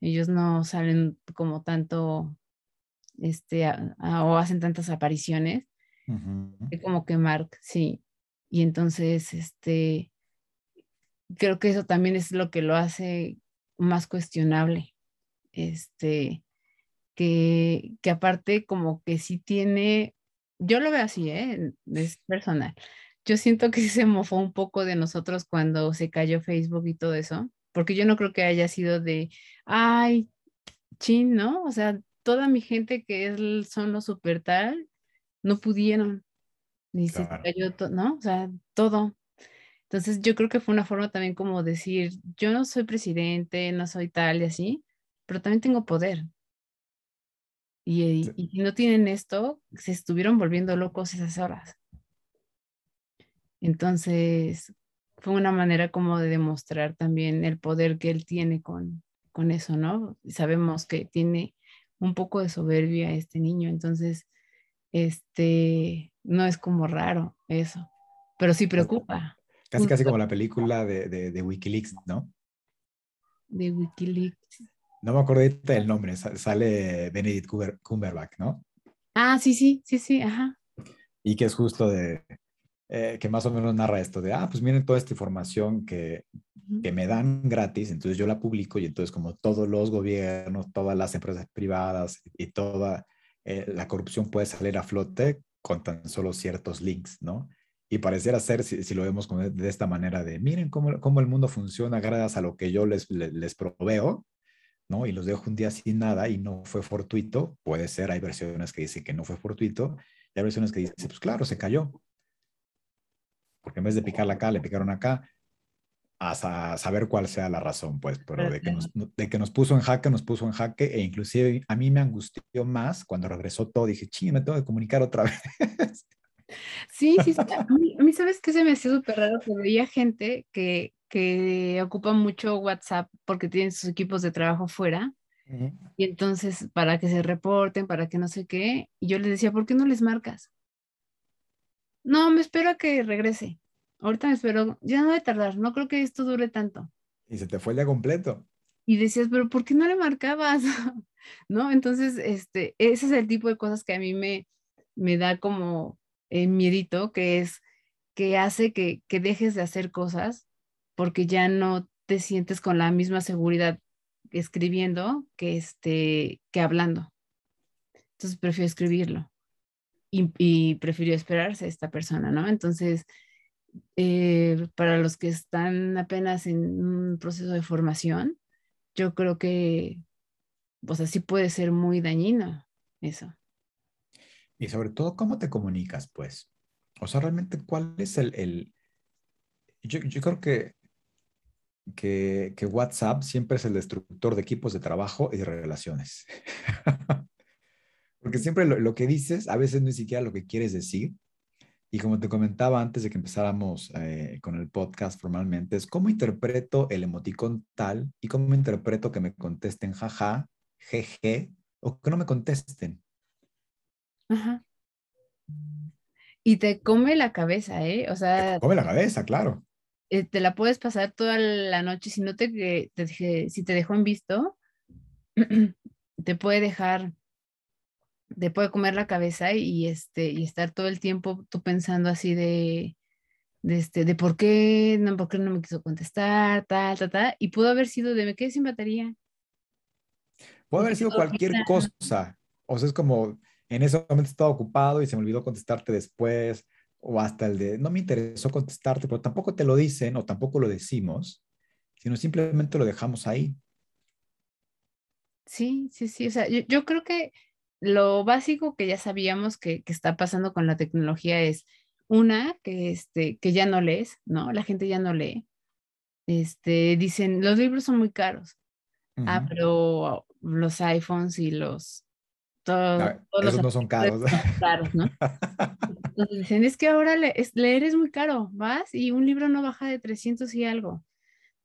Ellos no salen como tanto, este, o hacen tantas apariciones, como que Mark, sí. Y entonces, este, creo que eso también es lo que lo hace más cuestionable. Este, que, que aparte como que sí tiene, yo lo veo así, ¿eh? es personal. Yo siento que se mofó un poco de nosotros cuando se cayó Facebook y todo eso, porque yo no creo que haya sido de, ay, chin, ¿no? O sea, toda mi gente que son los super tal, no pudieron. Ni se cayó, ¿no? O sea, todo. Entonces yo creo que fue una forma también como decir, yo no soy presidente, no soy tal y así, pero también tengo poder. Y, si no tienen esto, se estuvieron volviendo locos esas horas. Entonces, fue una manera como de demostrar también el poder que él tiene con, con eso, ¿no? Sabemos que tiene un poco de soberbia este niño, entonces, este, no es como raro eso, pero sí preocupa. Casi, casi como la película de, de, Wikileaks, ¿no? De Wikileaks. No me acuerdo del nombre, sale Benedict Cumberbatch, ¿no? Ah, sí, sí, sí, sí, ajá. Y que es justo de, eh, que más o menos narra esto de, ah, pues miren toda esta información que, que, me dan gratis, entonces yo la publico y entonces como todos los gobiernos, todas las empresas privadas y toda eh, la corrupción puede salir a flote con tan solo ciertos links, ¿no? Y pareciera ser, si, lo vemos de esta manera, de miren cómo, cómo, el mundo funciona gracias a lo que yo les, les, proveo, ¿no? Y los dejo un día sin nada y no fue fortuito. Puede ser, hay versiones que dicen que no fue fortuito y hay versiones que dicen, pues claro, se cayó. Porque en vez de picarla acá, le picaron acá, hasta saber cuál sea la razón, pues, pero de que, nos, de que nos puso en jaque, nos puso en jaque, e inclusive a mí me angustió más cuando regresó todo, dije, ching, me tengo que comunicar otra vez. Sí, sí, A, mí, ¿sabes qué se me hacía súper raro? Que veía gente que, que ocupa mucho WhatsApp porque tienen sus equipos de trabajo fuera. Y entonces, para que se reporten, para que no sé qué, y yo les decía, ¿por qué no les marcas? No, me espero a que regrese. Ahorita me espero, ya no debe tardar, no creo que esto dure tanto. Y se te fue el día completo. Y decías, pero ¿por qué no le marcabas? ¿No? Entonces, este, ese es el tipo de cosas que a mí me, me da como, eh, miedito, que es que hace que, que dejes de hacer cosas porque ya no te sientes con la misma seguridad escribiendo que, este, que hablando. Entonces prefiero escribirlo y, prefiero esperarse esta persona, ¿no? Entonces, eh, para los que están apenas en un proceso de formación, yo creo que, pues así puede ser muy dañino eso. Y sobre todo, ¿cómo te comunicas, pues? O sea, realmente, ¿cuál es el... el... Yo, yo, creo que, que, que, WhatsApp siempre es el destructor de equipos de trabajo y de relaciones. Porque siempre lo, lo, que dices, a veces no es siquiera lo que quieres decir. Y como te comentaba antes de que empezáramos eh, con el podcast formalmente, es cómo interpreto el emoticón tal y cómo interpreto que me contesten jaja, jeje, o que no me contesten. Ajá. Y te come la cabeza, ¿eh? O sea. Te come la cabeza, claro. Eh, te la puedes pasar toda la noche. Si no te, te si te dejó en visto, te puede dejar, te puede comer la cabeza y, este, y estar todo el tiempo tú pensando así de, de, este, de por qué, no, por qué no me quiso contestar, tal, tal, tal. Y pudo haber sido de me quedé sin batería. Puede haber sido cualquier cosa. O sea, es como, en ese momento estaba ocupado y se me olvidó contestarte después, o hasta el de, no me interesó contestarte, pero tampoco te lo dicen o tampoco lo decimos, sino simplemente lo dejamos ahí. Sí, sí, sí, o sea, yo, creo que lo básico que ya sabíamos que, está pasando con la tecnología es, una, que, este, que ya no lees, ¿no? La gente ya no lee. Este, dicen, los libros son muy caros. Ah, pero los iPhones y los esos no son caros. ¿no? Entonces dicen, es que ahora leer es muy caro, vas y un libro no baja de 300 y algo.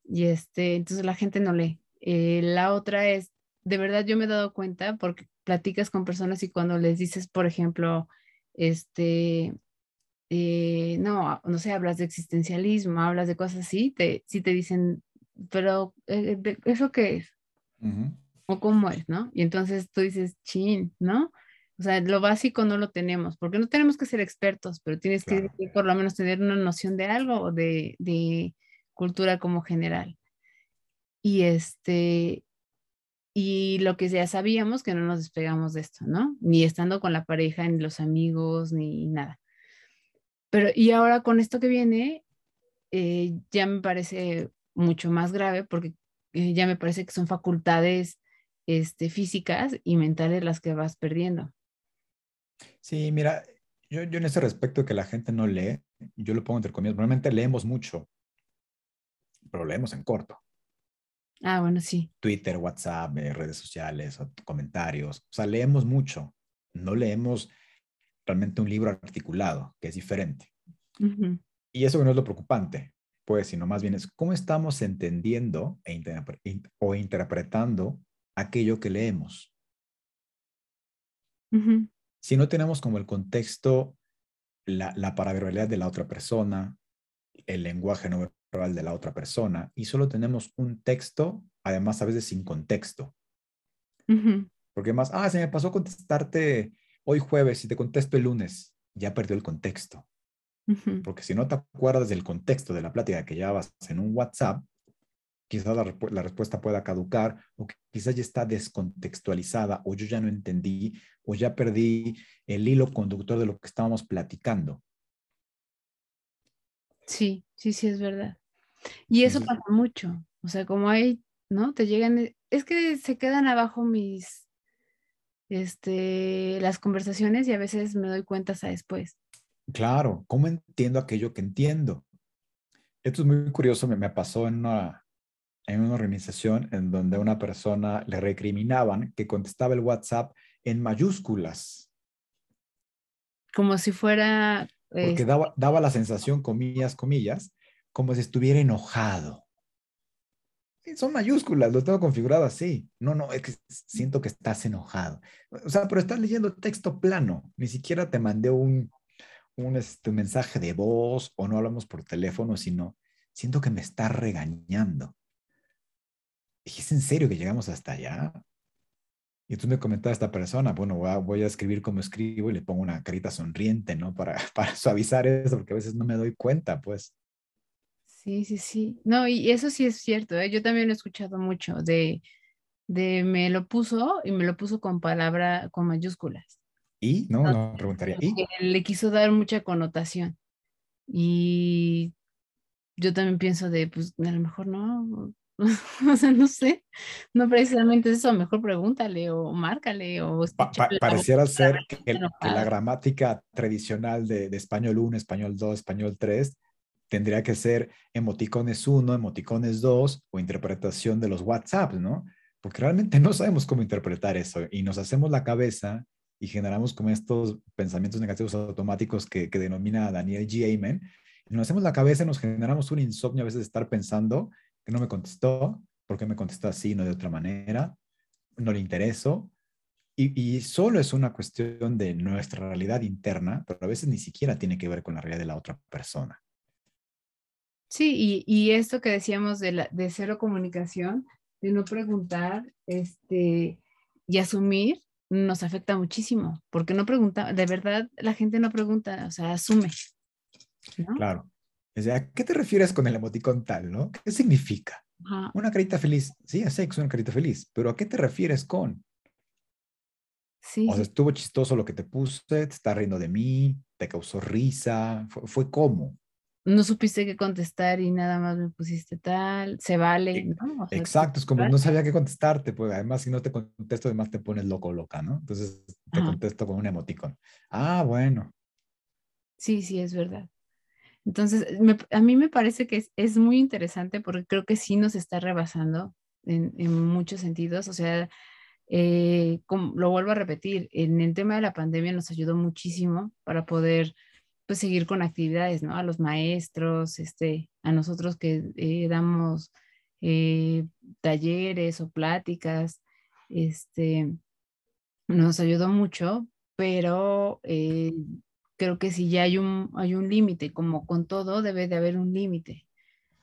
Y este, entonces la gente no lee. Eh, la otra es, de verdad yo me he dado cuenta porque platicas con personas y cuando les dices, por ejemplo, este, eh, no, no sé, hablas de existencialismo, hablas de cosas así, te, sí te dicen, pero eh, ¿eso qué es? ¿O cómo es, no? Y entonces tú dices, chin, ¿no? O sea, lo básico no lo tenemos, porque no tenemos que ser expertos, pero tienes que por lo menos tener una noción de algo o de, de cultura como general. Y este, y lo que ya sabíamos que no nos despegamos de esto, ¿no? Ni estando con la pareja, ni los amigos, ni nada. Pero, y ahora con esto que viene, eh, ya me parece mucho más grave porque eh, ya me parece que son facultades este, físicas y mentales las que vas perdiendo. Sí, mira, yo, yo en ese respecto que la gente no lee, yo lo pongo entre comillas, normalmente leemos mucho, pero leemos en corto. Ah, bueno, sí. Twitter, WhatsApp, eh, redes sociales, comentarios. O sea, leemos mucho. No leemos realmente un libro articulado, que es diferente. Y eso no es lo preocupante, pues, sino más bien es cómo estamos entendiendo e o interpretando aquello que leemos. Si no tenemos como el contexto, la, la paraverbalidad de la otra persona, el lenguaje no de la otra persona y solo tenemos un texto, además a veces sin contexto. Porque más, ah, se me pasó contestarte hoy jueves y te contesto el lunes, ya perdió el contexto. Porque si no te acuerdas del contexto de la plática que llevabas en un WhatsApp, quizás la, la, respuesta pueda caducar o quizás ya está descontextualizada o yo ya no entendí o ya perdí el hilo conductor de lo que estábamos platicando. Sí, sí, sí, es verdad. Y eso pasa mucho, o sea, como hay, ¿no? Te llegan, es que se quedan abajo mis, este, las conversaciones y a veces me doy cuenta hasta después. Claro, ¿cómo entiendo aquello que entiendo? Esto es muy curioso, me, me pasó en una, en una organización en donde a una persona le recriminaban que contestaba el WhatsApp en mayúsculas. Como si fuera... Porque este daba, daba la sensación, comillas, comillas, como si estuviera enojado. Son mayúsculas, lo tengo configurado así. No, no, es que siento que estás enojado. O sea, pero estás leyendo texto plano. Ni siquiera te mandé un, un este, mensaje de voz o no hablamos por teléfono, sino siento que me está regañando. ¿Y es en serio que llegamos hasta allá? Y tú me comentas a esta persona, bueno, voy a, escribir como escribo y le pongo una carita sonriente, ¿no? Para, para suavizar eso, porque a veces no me doy cuenta, pues. Sí, sí, sí. No, y eso sí es cierto, ¿eh? Yo también he escuchado mucho de, de me lo puso y me lo puso con palabra, con mayúsculas. ¿Y? No, no, preguntaría. ¿Y? Le quiso dar mucha connotación. Y yo también pienso de, pues, a lo mejor no, o sea, no sé, no precisamente eso, mejor pregúntale o márcale o... pareciera ser que, la gramática tradicional de, de español 1, español 2, español 3 tendría que ser emoticones 1, emoticones 2 o interpretación de los WhatsApp, ¿no? Porque realmente no sabemos cómo interpretar eso y nos hacemos la cabeza y generamos como estos pensamientos negativos automáticos que, que denomina Daniel G. Amen. Nos hacemos la cabeza y nos generamos un insomnio a veces de estar pensando que no me contestó, porque me contestó así, no de otra manera, no le intereso. Y, y, solo es una cuestión de nuestra realidad interna, pero a veces ni siquiera tiene que ver con la realidad de la otra persona. Sí, y, esto que decíamos de, la, de cero comunicación, de no preguntar este, y asumir, nos afecta muchísimo, porque no pregunta, de verdad la gente no pregunta, o sea, asume. Claro. ¿A qué te refieres con el emoticón tal, no? ¿Qué significa? Una carita feliz. Sí, ya sé que es una carita feliz, pero ¿a qué te refieres con? Sí. O sea, estuvo chistoso lo que te puse, te está riendo de mí, te causó risa, fue, fue cómo no supiste qué contestar y nada más me pusiste tal, se vale, ¿no? Exacto, es como no sabía qué contestarte, pues además si no te contesto, además te pones loco loca, ¿no? Entonces te contesto con un emoticón. Ah, bueno. Sí, sí, es verdad. Entonces, a mí me parece que es, muy interesante porque creo que sí nos está rebasando en, muchos sentidos. O sea, eh, lo vuelvo a repetir, en el tema de la pandemia nos ayudó muchísimo para poder pues seguir con actividades, ¿no? A los maestros, este, a nosotros que eh, damos eh, talleres o pláticas, este, nos ayudó mucho, pero creo que si ya hay un, hay un límite, como con todo, debe de haber un límite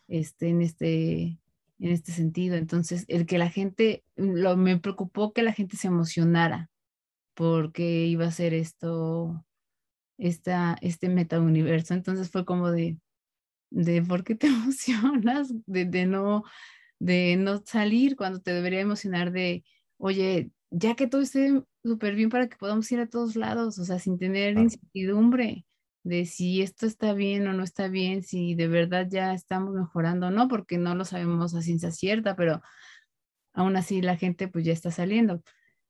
este, en, este, en este sentido. Entonces, el que la gente, lo, me preocupó que la gente se emocionara porque iba a ser esto, esta, este metauniverso. Entonces fue como de, de ¿por qué te emocionas? De, no, de no salir cuando te debería emocionar de, oye, ya que todo esté súper bien para que podamos ir a todos lados, o sea, sin tener incertidumbre de si esto está bien o no está bien, si de verdad ya estamos mejorando o no, porque no lo sabemos a ciencia cierta, pero aún así la gente pues ya está saliendo.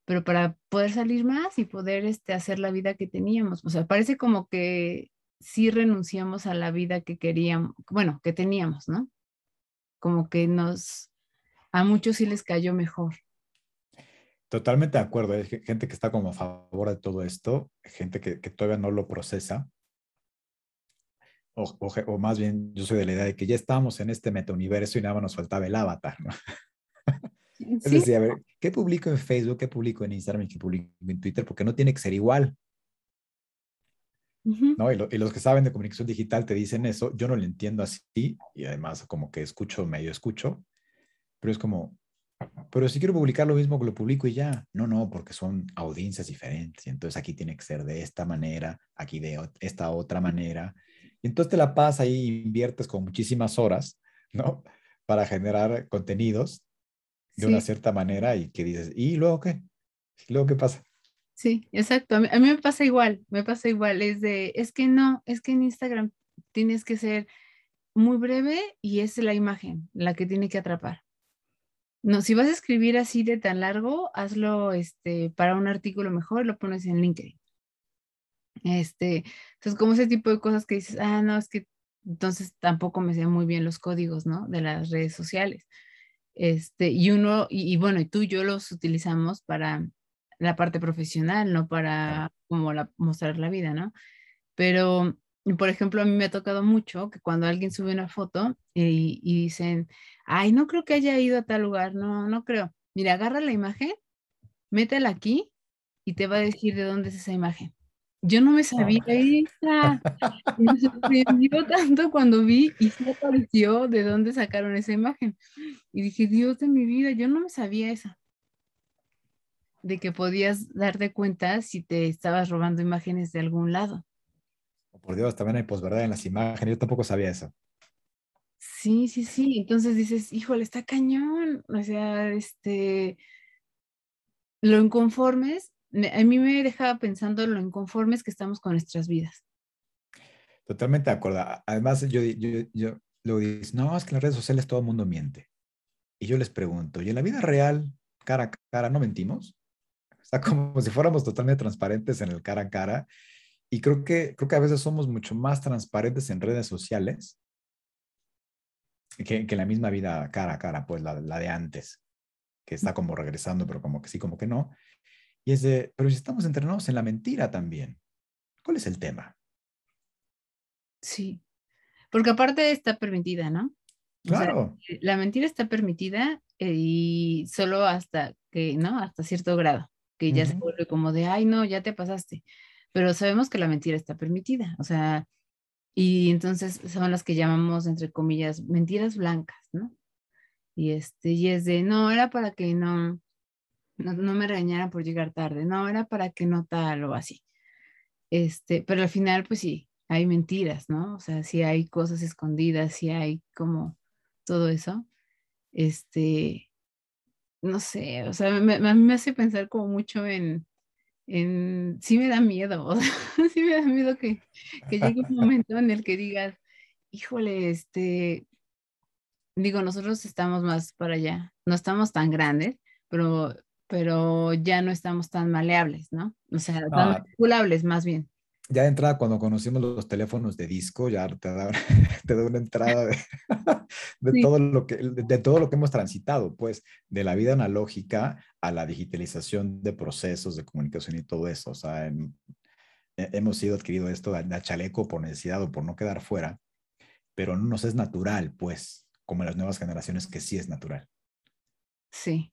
Pero para poder salir más y poder este, hacer la vida que teníamos, o sea, parece como que sí renunciamos a la vida que queríamos, bueno, que teníamos, ¿no? Como que nos, a muchos sí les cayó mejor. Totalmente de acuerdo. Hay gente que está como a favor de todo esto, gente que, todavía no lo procesa. O, o, más bien, yo soy de la idea de que ya estábamos en este metauniverso y nada más nos faltaba el avatar, ¿no? Es decir, a ver, ¿qué publico en Facebook, qué publico en Instagram qué publico en Twitter? Porque no tiene que ser igual. ¿no? Y, y, los que saben de comunicación digital te dicen eso. Yo no lo entiendo así y además como que escucho, medio escucho, pero es como, pero si quiero publicar lo mismo que lo publico y ya. No, no, porque son audiencias diferentes. Entonces aquí tiene que ser de esta manera, aquí de esta otra manera. Y entonces te la pasas ahí, inviertes con muchísimas horas, ¿no? Para generar contenidos de una cierta manera y que dices, ¿y luego qué? ¿Y luego qué pasa? Sí, exacto. A mí, a mí, me pasa igual, me pasa igual. Es de, es que no, es que en Instagram tienes que ser muy breve y es la imagen la que tiene que atrapar. No, si vas a escribir así de tan largo, hazlo este, para un artículo mejor, lo pones en LinkedIn. Este, entonces, como ese tipo de cosas que dices, ah, no, es que entonces tampoco me sé muy bien los códigos, ¿no? De las redes sociales. Este, y uno, y, bueno, y tú y yo los utilizamos para la parte profesional, no para como la, mostrar la vida, ¿no? Pero por ejemplo, a mí me ha tocado mucho que cuando alguien sube una foto y, dicen, ay, no creo que haya ido a tal lugar, no, no creo. Mira, agarra la imagen, métela aquí y te va a decir de dónde es esa imagen. Yo no me sabía esa. me sorprendió tanto cuando vi y se apareció de dónde sacaron esa imagen. Y dije, Dios de mi vida, yo no me sabía esa. De que podías darte cuenta si te estabas robando imágenes de algún lado por Dios, también hay posverdad en las imágenes. Yo tampoco sabía eso. Sí, sí, sí. Entonces dices, híjole, está cañón. O sea, este, lo inconformes, a mí me dejaba pensando lo inconformes que estamos con nuestras vidas. Totalmente de acuerdo. Además, yo, yo, yo luego dices, no, es que en las redes sociales todo el mundo miente. Y yo les pregunto, ¿y en la vida real, cara a cara, no mentimos? O sea, como si fuéramos totalmente transparentes en el cara a cara y creo que, creo que a veces somos mucho más transparentes en redes sociales que, que la misma vida cara a cara, pues la, la de antes, que está como regresando, pero como que sí, como que no. Y es de, pero si estamos entrenados en la mentira también, ¿cuál es el tema? Sí, porque aparte está permitida, ¿no? Claro. la mentira está permitida eh, y solo hasta que, ¿no? Hasta cierto grado, que ya se vuelve como de, ay, no, ya te pasaste pero sabemos que la mentira está permitida, o sea, y entonces son las que llamamos, entre comillas, mentiras blancas, ¿no? Y, este, y es de, no, era para que no, no, no me regañaran por llegar tarde, no, era para que no tal o así. Este, pero al final, pues sí, hay mentiras, ¿no? O sea, sí hay cosas escondidas, sí hay como todo eso. Este, no sé, o sea, a mí me hace pensar como mucho en, sí me da miedo, sí me da miedo que, que llegue un momento en el que digas, híjole, este, digo, nosotros estamos más para allá, no estamos tan grandes, pero, pero ya no estamos tan maleables, ¿no? O sea, tan manipulables más bien ya de entrada, cuando conocimos los teléfonos de disco, ya te da, te da una entrada de, de todo lo que, de, todo lo que hemos transitado, pues, de la vida analógica a la digitalización de procesos de comunicación y todo eso. O sea, hemos ido adquirido esto de, chaleco por necesidad o por no quedar fuera, pero no nos es natural, pues, como en las nuevas generaciones que sí es natural. Sí.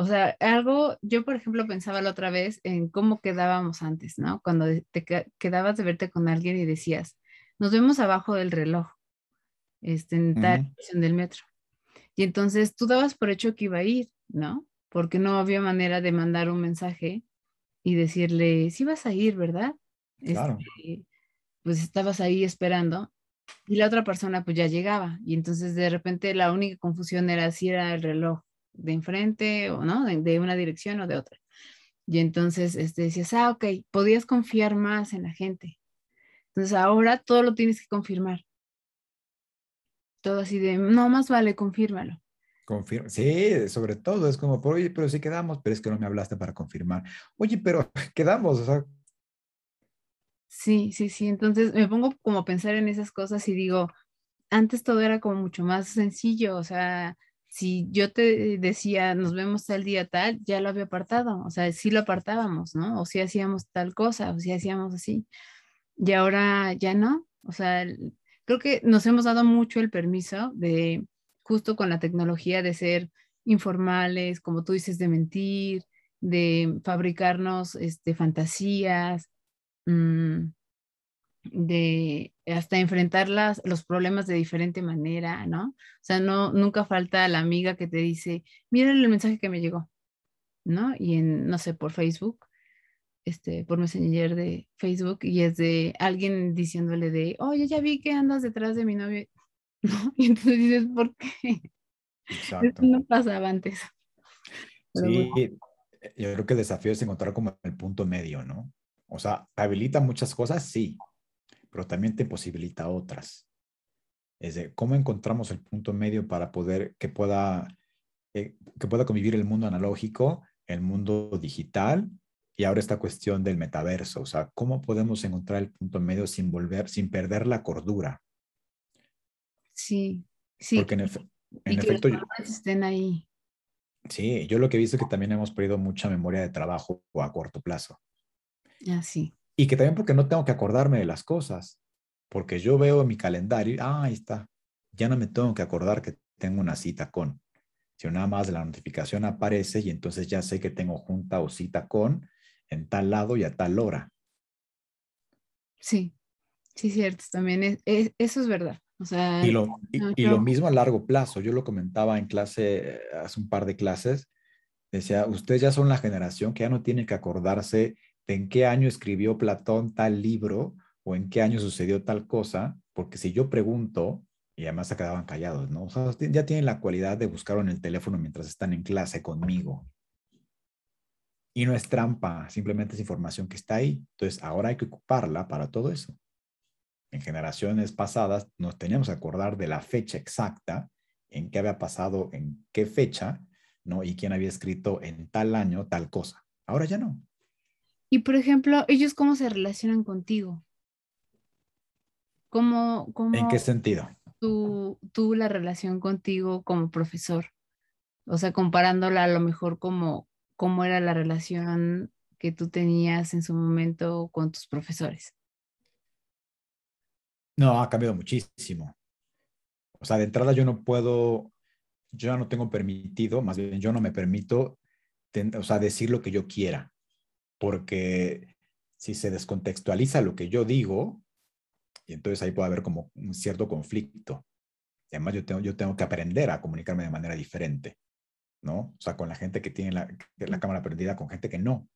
O sea, algo, yo por ejemplo pensaba la otra vez en cómo quedábamos antes, ¿no? Cuando te quedabas de verte con alguien y decías, nos vemos abajo del reloj, este, en tal estación del metro. Y entonces tú dabas por hecho que iba a ir, ¿no? Porque no había manera de mandar un mensaje y decirle, sí vas a ir, ¿verdad? Claro. Este, pues estabas ahí esperando y la otra persona pues ya llegaba y entonces de repente la única confusión era si era el reloj de enfrente o no, de, una dirección o de otra. Y entonces este, decías, ah, ok, podías confiar más en la gente. Entonces ahora todo lo tienes que confirmar. Todo así de, no más vale, confírmalo. Confirma. Sí, sobre todo es como, oye, pero sí quedamos, pero es que no me hablaste para confirmar. Oye, pero quedamos, o sea. Sí, sí, sí. Entonces me pongo como a pensar en esas cosas y digo, antes todo era como mucho más sencillo, o sea, si yo te decía, nos vemos tal día tal, ya lo había apartado, o sea, sí lo apartábamos, ¿no? O si hacíamos tal cosa, o si hacíamos así. Y ahora ya no, o sea, creo que nos hemos dado mucho el permiso de, justo con la tecnología, de ser informales, como tú dices, de mentir, de fabricarnos este, fantasías, mm, de hasta enfrentar los problemas de diferente manera, ¿no? O sea, no, nunca falta la amiga que te dice, mira el mensaje que me llegó, ¿no? Y en, no sé, por Facebook, este, por Messenger de Facebook, y es de alguien diciéndole de, oye, ya vi que andas detrás de mi novio, ¿no? Y entonces dices, ¿por qué? Exacto. no pasaba antes. sí, yo creo que el desafío es encontrar como el punto medio, ¿no? O sea, habilita muchas cosas, sí, pero también te posibilita otras. Es de cómo encontramos el punto medio para poder que pueda, eh, que pueda convivir el mundo analógico, el mundo digital y ahora esta cuestión del metaverso. O sea, cómo podemos encontrar el punto medio sin volver, sin perder la cordura. Sí, sí. Porque en, efecto. estén ahí. Sí, yo lo que he visto es que también hemos perdido mucha memoria de trabajo a corto plazo. Ah, sí. Y que también porque no tengo que acordarme de las cosas, porque yo veo mi calendario, ah, ahí está, ya no me tengo que acordar que tengo una cita con, sino nada más la notificación aparece y entonces ya sé que tengo junta o cita con en tal lado y a tal hora. Sí, sí, cierto, también es, eso es verdad. O sea, y, lo, y lo mismo a largo plazo, yo lo comentaba en clase, hace un par de clases, decía, ustedes ya son la generación que ya no tiene que acordarse en qué año escribió Platón tal libro o en qué año sucedió tal cosa, porque si yo pregunto, y además se quedaban callados, ¿no? Ya tienen la cualidad de buscarlo en el teléfono mientras están en clase conmigo. Y no es trampa, simplemente es información que está ahí. Entonces, ahora hay que ocuparla para todo eso. En generaciones pasadas nos teníamos que acordar de la fecha exacta, en qué había pasado, en qué fecha, ¿no? Y quién había escrito en tal año tal cosa. Ahora ya no. Y por ejemplo, ellos cómo se relacionan contigo. ¿Cómo, cómo ¿En qué sentido? Tú, tú la relación contigo como profesor. O sea, comparándola a lo mejor como cómo era la relación que tú tenías en su momento con tus profesores. No, ha cambiado muchísimo. O sea, de entrada yo no puedo, yo no tengo permitido, más bien yo no me permito, o sea, decir lo que yo quiera porque si se descontextualiza lo que yo digo, y entonces ahí puede haber como un cierto conflicto. además yo tengo, yo tengo que aprender a comunicarme de manera diferente, ¿no? O sea, con la gente que tiene la, la cámara prendida, con gente que no.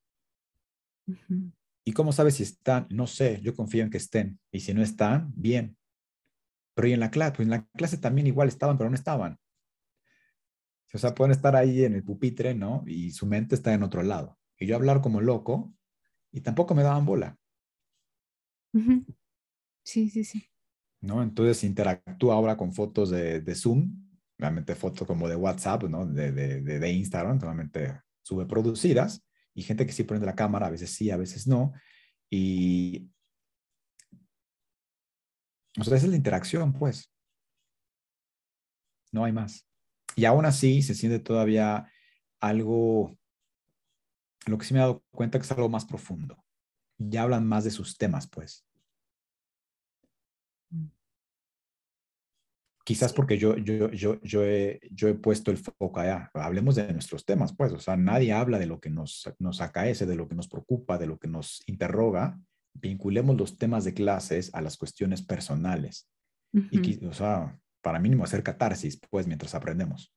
¿Y cómo sabes si están? No sé, yo confío en que estén. Y si no están, bien. Pero y en la clase, pues en la clase también igual estaban, pero no estaban. O sea, pueden estar ahí en el pupitre, ¿no? Y su mente está en otro lado y yo hablar como loco y tampoco me daban bola. Sí, sí, sí. ¿No? Entonces interactúa ahora con fotos de, de Zoom, realmente fotos como de WhatsApp, ¿no? De, de, de, Instagram, normalmente sube producidas, y gente que sí prende la cámara, a veces sí, a veces no. Y. O sea, esa es la interacción, pues. No hay más. Y aún así se siente todavía algo lo que sí me he dado cuenta que es algo más profundo. Ya hablan más de sus temas, pues. Quizás porque yo, yo, yo, yo, he, yo he puesto el foco allá. Hablemos de nuestros temas, pues. O sea, nadie habla de lo que nos, nos acaece, de lo que nos preocupa, de lo que nos interroga. Vinculemos los temas de clases a las cuestiones personales. Y, o sea, para mínimo hacer catarsis, pues, mientras aprendemos.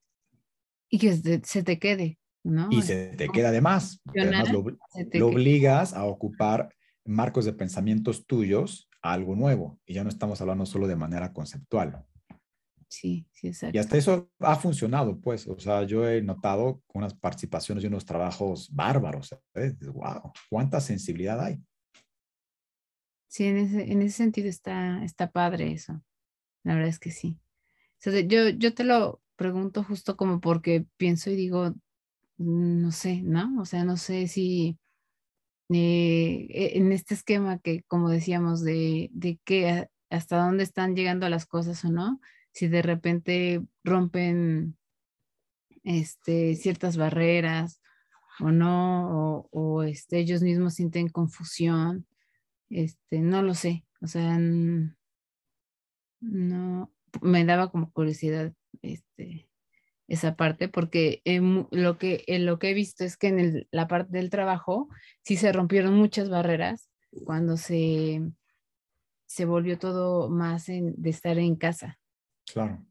Y que se te quede, ¿no? Y se te queda además. Además lo, lo obligas a ocupar marcos de pensamientos tuyos a algo nuevo. Y ya no estamos hablando solo de manera conceptual. Sí, sí, exacto. Y hasta eso ha funcionado, pues. O sea, yo he notado unas participaciones y unos trabajos bárbaros. ¡Wow! ¿Cuánta sensibilidad hay? Sí, en ese, en ese sentido está, está padre eso. La verdad es que sí. yo, yo te lo pregunto justo como porque pienso y digo, no sé, ¿no? O sea, no sé si eh, e, en este esquema que, como decíamos, de, de que hasta dónde están llegando las cosas o no, si de repente rompen este, ciertas barreras o no, o, este, ellos mismos sienten confusión, este, no lo sé, o sea, no, me daba como curiosidad este, esa parte, porque lo, que, lo que he visto es que en la parte del trabajo sí se rompieron muchas barreras cuando se, se volvió todo más de estar en casa. Claro.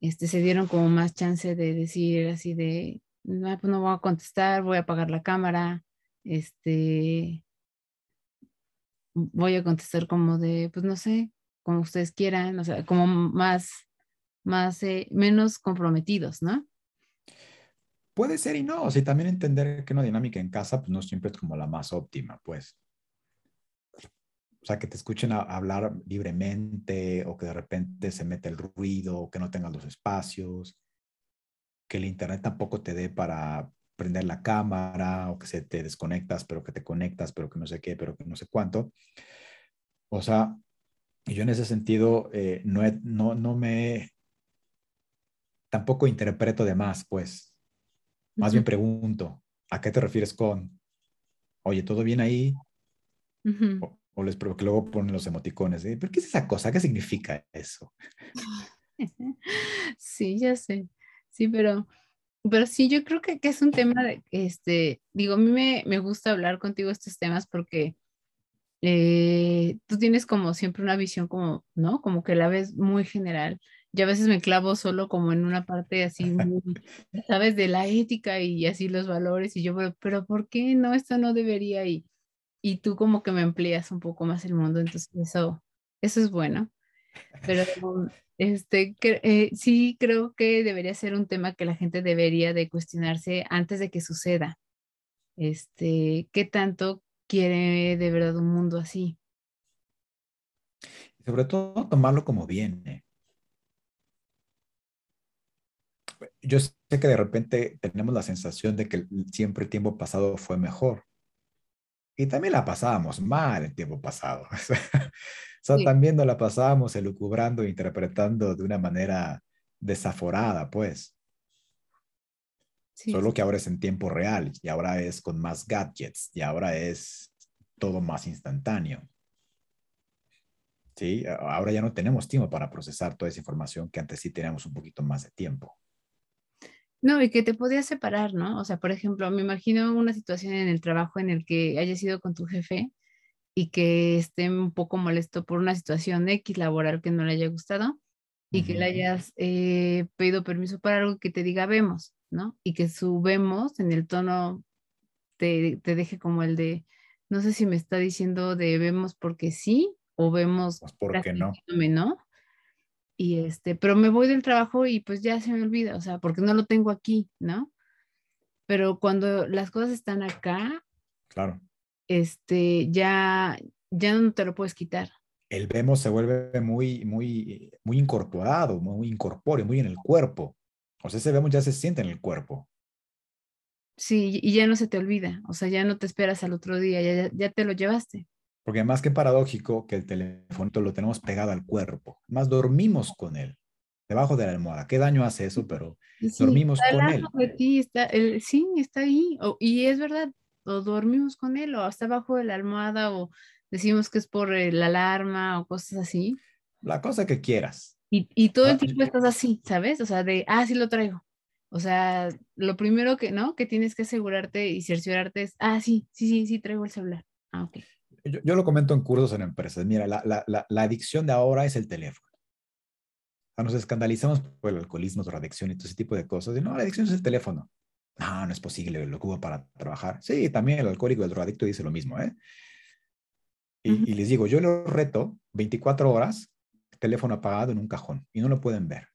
Este, se dieron como más chance de decir así de, no, pues no voy a contestar, voy a apagar la cámara, este, voy a contestar como de, pues no sé, como ustedes quieran, o sea, como más, más, eh, menos comprometidos, ¿no? Puede ser y no, o sea, también entender que una dinámica en casa, pues no siempre es como la más óptima, pues o sea, que te escuchen hablar libremente o que de repente se mete el ruido que no tengas los espacios, que el internet tampoco te dé para prender la cámara o que se te desconectas, pero que te conectas, pero que no sé qué, pero que no sé cuánto. O sea, yo en ese sentido eh, no, no, no me, tampoco interpreto de más, pues. Más bien pregunto, ¿a qué te refieres con, oye, ¿todo bien ahí? O les que luego ponen los emoticones. ¿Pero qué es esa cosa? ¿Qué significa eso? Sí, ya sé. Sí, pero, pero sí, yo creo que, que es un tema de, este, digo, a mí me, me gusta hablar contigo estos temas porque eh, tú tienes como siempre una visión como, ¿no? Como que la ves muy general. Yo a veces me clavo solo como en una parte así, muy, ¿sabes? De la ética y así los valores y yo, pero, pero ¿por qué no? Esto no debería ir y tú como que me empleas un poco más el mundo, entonces eso, eso es bueno. Pero este, eh, sí creo que debería ser un tema que la gente debería de cuestionarse antes de que suceda. Este, ¿qué tanto quiere de verdad un mundo así? Sobre todo tomarlo como viene. Yo sé que de repente tenemos la sensación de que siempre el tiempo pasado fue mejor. Y también la pasábamos mal el tiempo pasado. o sea, también nos la pasábamos elucubrando interpretando de una manera desaforada, pues. Solo que ahora es en tiempo real y ahora es con más gadgets y ahora es todo más instantáneo. Sí, ahora ya no tenemos tiempo para procesar toda esa información que antes sí teníamos un poquito más de tiempo. No, y que te podías separar, ¿no? O sea, por ejemplo, me imagino una situación en el trabajo en el que hayas ido con tu jefe y que esté un poco molesto por una situación X laboral que no le haya gustado y que le hayas eh, pedido permiso para algo que te diga vemos, ¿no? Y que su vemos en el tono te, te deje como el de, no sé si me está diciendo de vemos porque sí o vemos pues porque no. ¿no? Y este, pero me voy del trabajo y pues ya se me olvida, o sea, porque no lo tengo aquí, ¿no? Pero cuando las cosas están acá, claro. Este, ya, ya no te lo puedes quitar. El vemos se vuelve muy, muy, muy incorporado, muy incorpóreo, muy en el cuerpo. O sea, ese vemos ya se siente en el cuerpo. Sí, y ya no se te olvida, o sea, ya no te esperas al otro día, ya, ya te lo llevaste. Porque más que paradójico que el teléfono lo tenemos pegado al cuerpo, más dormimos con él, debajo de la almohada. ¿Qué daño hace eso? Pero dormimos con él. De ti, está, sí, está ahí. y es verdad, o dormimos con él, o está abajo de la almohada, o decimos que es por la alarma o cosas así. La cosa que quieras. Y, y todo el ah, tiempo estás así, ¿sabes? O sea, de, ah, sí lo traigo. O sea, lo primero que, ¿no? Que tienes que asegurarte y cerciorarte es, ah, sí, sí, sí, sí, traigo el celular. Ah, ok. Yo, yo lo comento en cursos en empresas. Mira, la, la, la, la adicción de ahora es el teléfono. O sea, nos escandalizamos por el alcoholismo, la adicción y todo ese tipo de cosas. Y no, la adicción es el teléfono. No, no es posible, lo ocupo para trabajar. Sí, también el alcohólico y el drogadicto dice lo mismo, ¿eh? Y, y les digo, yo lo reto 24 horas, teléfono apagado en un cajón y no lo pueden ver.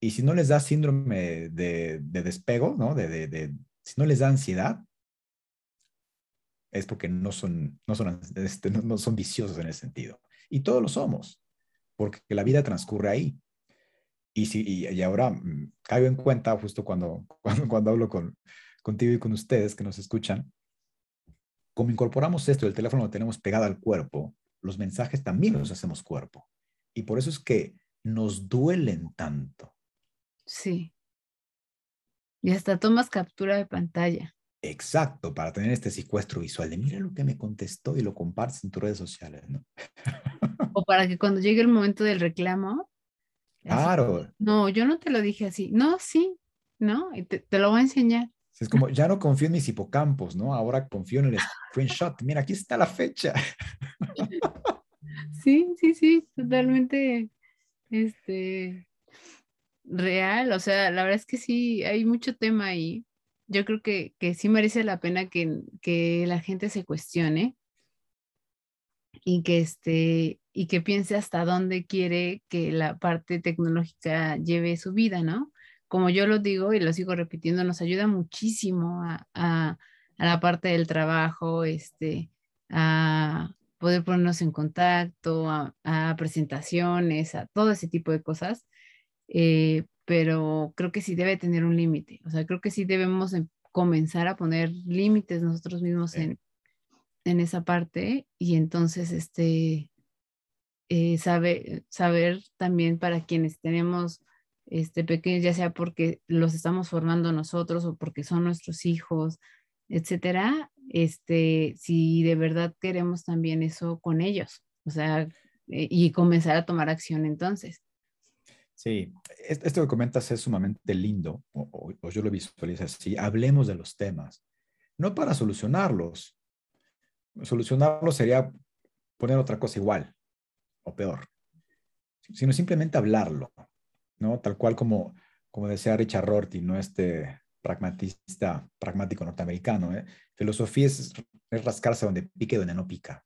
Y si no les da síndrome de, de despego, ¿no? De, de, de, si no les da ansiedad, es porque no son, no son, este, no, son viciosos en ese sentido. Y todos lo somos, porque la vida transcurre ahí. Y, si, y, ahora mm, caigo en cuenta, justo cuando, cuando, cuando hablo con, contigo y con ustedes que nos escuchan, como incorporamos esto, el teléfono lo tenemos pegado al cuerpo, los mensajes también los hacemos cuerpo. Y por eso es que nos duelen tanto. Sí. Y hasta tomas captura de pantalla. Exacto, para tener este secuestro visual de mira lo que me contestó y lo compartes en tus redes sociales, ¿no? o para que cuando llegue el momento del reclamo. Claro. no, yo no te lo dije así. No, sí, ¿no? Y te, lo voy a enseñar. Es como, ya no confío en mis hipocampos, ¿no? Ahora confío en el screenshot. Mira, aquí está la fecha. Sí, sí, sí, totalmente, este, real. O sea, la verdad es que sí, hay mucho tema ahí yo creo que, que sí merece la pena que, que, la gente se cuestione y que, este, y que piense hasta dónde quiere que la parte tecnológica lleve su vida, ¿no? Como yo lo digo y lo sigo repitiendo, nos ayuda muchísimo a, a, la parte del trabajo, este, a poder ponernos en contacto, a, a presentaciones, a todo ese tipo de cosas. Eh, pero creo que sí debe tener un límite. O sea, creo que sí debemos em, comenzar a poner límites nosotros mismos en, en esa parte y entonces este eh, sabe, saber también para quienes tenemos este pequeños, ya sea porque los estamos formando nosotros o porque son nuestros hijos, etcétera, este, si de verdad queremos también eso con ellos, o sea, eh, y comenzar a tomar acción entonces. Sí, esto que comentas es sumamente lindo, o, yo lo visualizo así. Hablemos de los temas, no para solucionarlos. Solucionarlos sería poner otra cosa igual o peor, sino simplemente hablarlo, ¿no? Tal cual como, como decía Richard Rorty, ¿no? Este pragmatista, pragmático norteamericano. ¿eh? Filosofía es, es rascarse donde pique y donde no pica.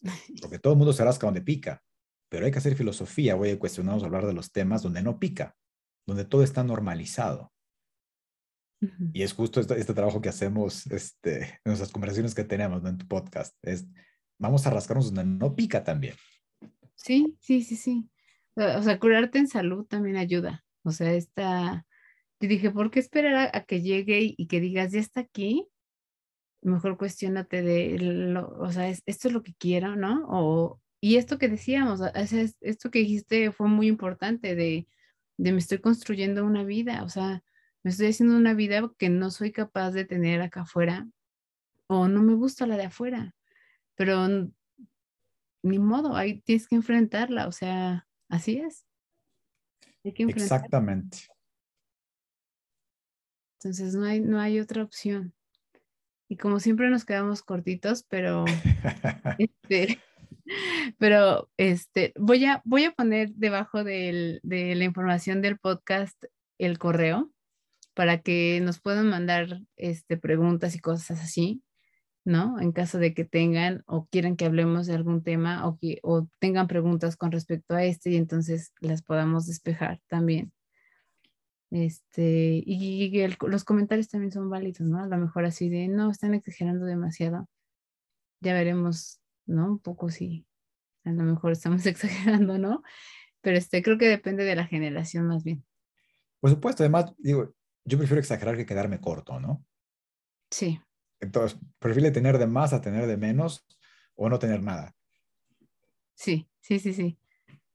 Porque todo el mundo se rasca donde pica pero hay que hacer filosofía, voy a cuestionarnos hablar de los temas donde no pica, donde todo está normalizado. Y es justo este, este, trabajo que hacemos este, en nuestras conversaciones que tenemos en tu podcast. Es, vamos a rascarnos donde no pica también. Sí, sí, sí, sí. O sea, curarte en salud también ayuda. O sea, esta... Yo dije, ¿por qué esperar a, que llegue y, que digas, ya está aquí? Mejor cuestionate de, lo, o sea, ¿esto es lo que quiero, no? O, y esto que decíamos, esto que dijiste fue muy importante de, de me estoy construyendo una vida, o sea, me estoy haciendo una vida que no soy capaz de tener acá afuera o no me gusta la de afuera, pero ni modo, ahí tienes que enfrentarla, o sea, así es. Exactamente. Entonces no hay, no hay otra opción. Y como siempre nos quedamos cortitos, pero este, pero este, voy, a, voy a poner debajo de la información del podcast el correo para que nos puedan mandar este, preguntas y cosas así, ¿no? En caso de que tengan o quieran que hablemos de algún tema o, que, o tengan preguntas con respecto a este y entonces las podamos despejar también. Este, y, los comentarios también son válidos, ¿no? A lo mejor así de, no, están exagerando demasiado. Ya veremos ¿no? Un poco sí, a lo mejor estamos exagerando, ¿no? Pero este, creo que depende de la generación más bien. Por supuesto, además, digo, yo prefiero exagerar que quedarme corto, ¿no? Sí. Entonces, prefiero tener de más a tener de menos o no tener nada. Sí, sí, sí, sí.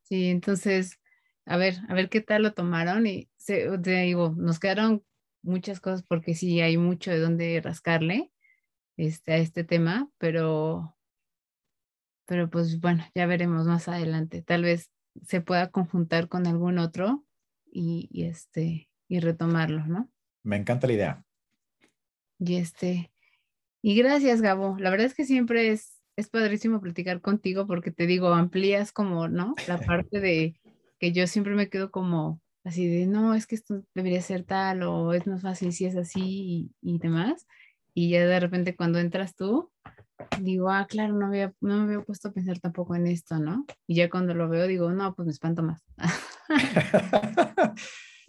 Sí, entonces, a ver, a ver qué tal lo tomaron y se, te digo, nos quedaron muchas cosas porque sí hay mucho de dónde rascarle este, a este tema, pero pero pues bueno, ya veremos más adelante. Tal vez se pueda conjuntar con algún otro y, este y retomarlo, ¿no? Me encanta la idea. Y este, y gracias, Gabo. La verdad es que siempre es, es padrísimo platicar contigo porque te digo, amplías como, ¿no? La parte de que yo siempre me quedo como así de, no, es que esto debería ser tal o es más fácil si es así y, demás. Y ya de repente cuando entras tú, digo, ah, claro, no, había, no me había puesto a pensar tampoco en esto, ¿no? Y ya cuando lo veo digo, no, pues me espanto más.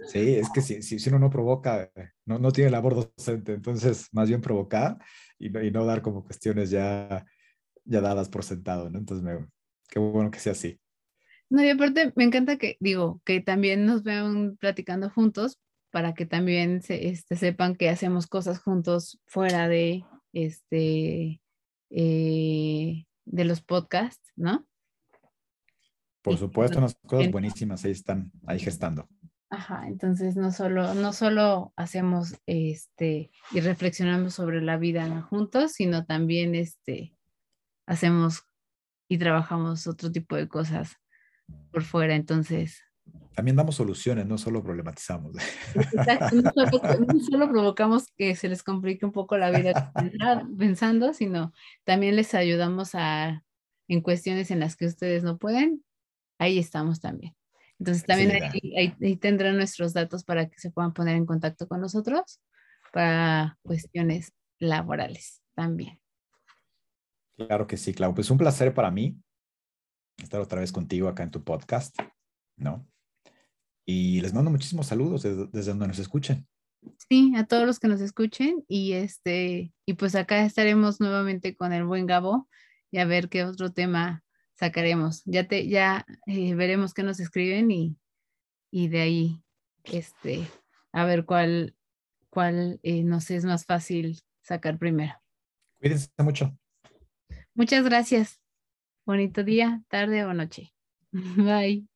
Sí, es que si, si, uno no provoca, no, no tiene labor docente, entonces más bien provocar y no, y no dar como cuestiones ya, ya dadas por sentado, ¿no? Entonces, me, qué bueno que sea así. No, y aparte me encanta que, digo, que también nos vean platicando juntos para que también se, este, sepan que hacemos cosas juntos fuera de, este, eh, de los podcasts, ¿no? Por supuesto, unas cosas buenísimas ahí están, ahí gestando. Ajá, entonces no solo, no solo hacemos este y reflexionamos sobre la vida juntos, sino también este hacemos y trabajamos otro tipo de cosas por fuera, entonces. También damos soluciones, no solo problematizamos. Exacto, no solo, provocamos que se les complique un poco la vida pensando, sino también les ayudamos a, en cuestiones en las que ustedes no pueden, ahí estamos también. Entonces también ahí, tendrán nuestros datos para que se puedan poner en contacto con nosotros para cuestiones laborales también. Claro que sí, Clau. Pues un placer para mí estar otra vez contigo acá en tu podcast, ¿no? Y les mando muchísimos saludos desde, donde nos escuchen. Sí, a todos los que nos escuchen y este y pues acá estaremos nuevamente con el buen Gabo y a ver qué otro tema sacaremos. Ya te ya eh, veremos qué nos escriben y, y de ahí este a ver cuál cuál eh, nos es más fácil sacar primero. Cuídense mucho. Muchas gracias. Bonito día, tarde o noche. Bye.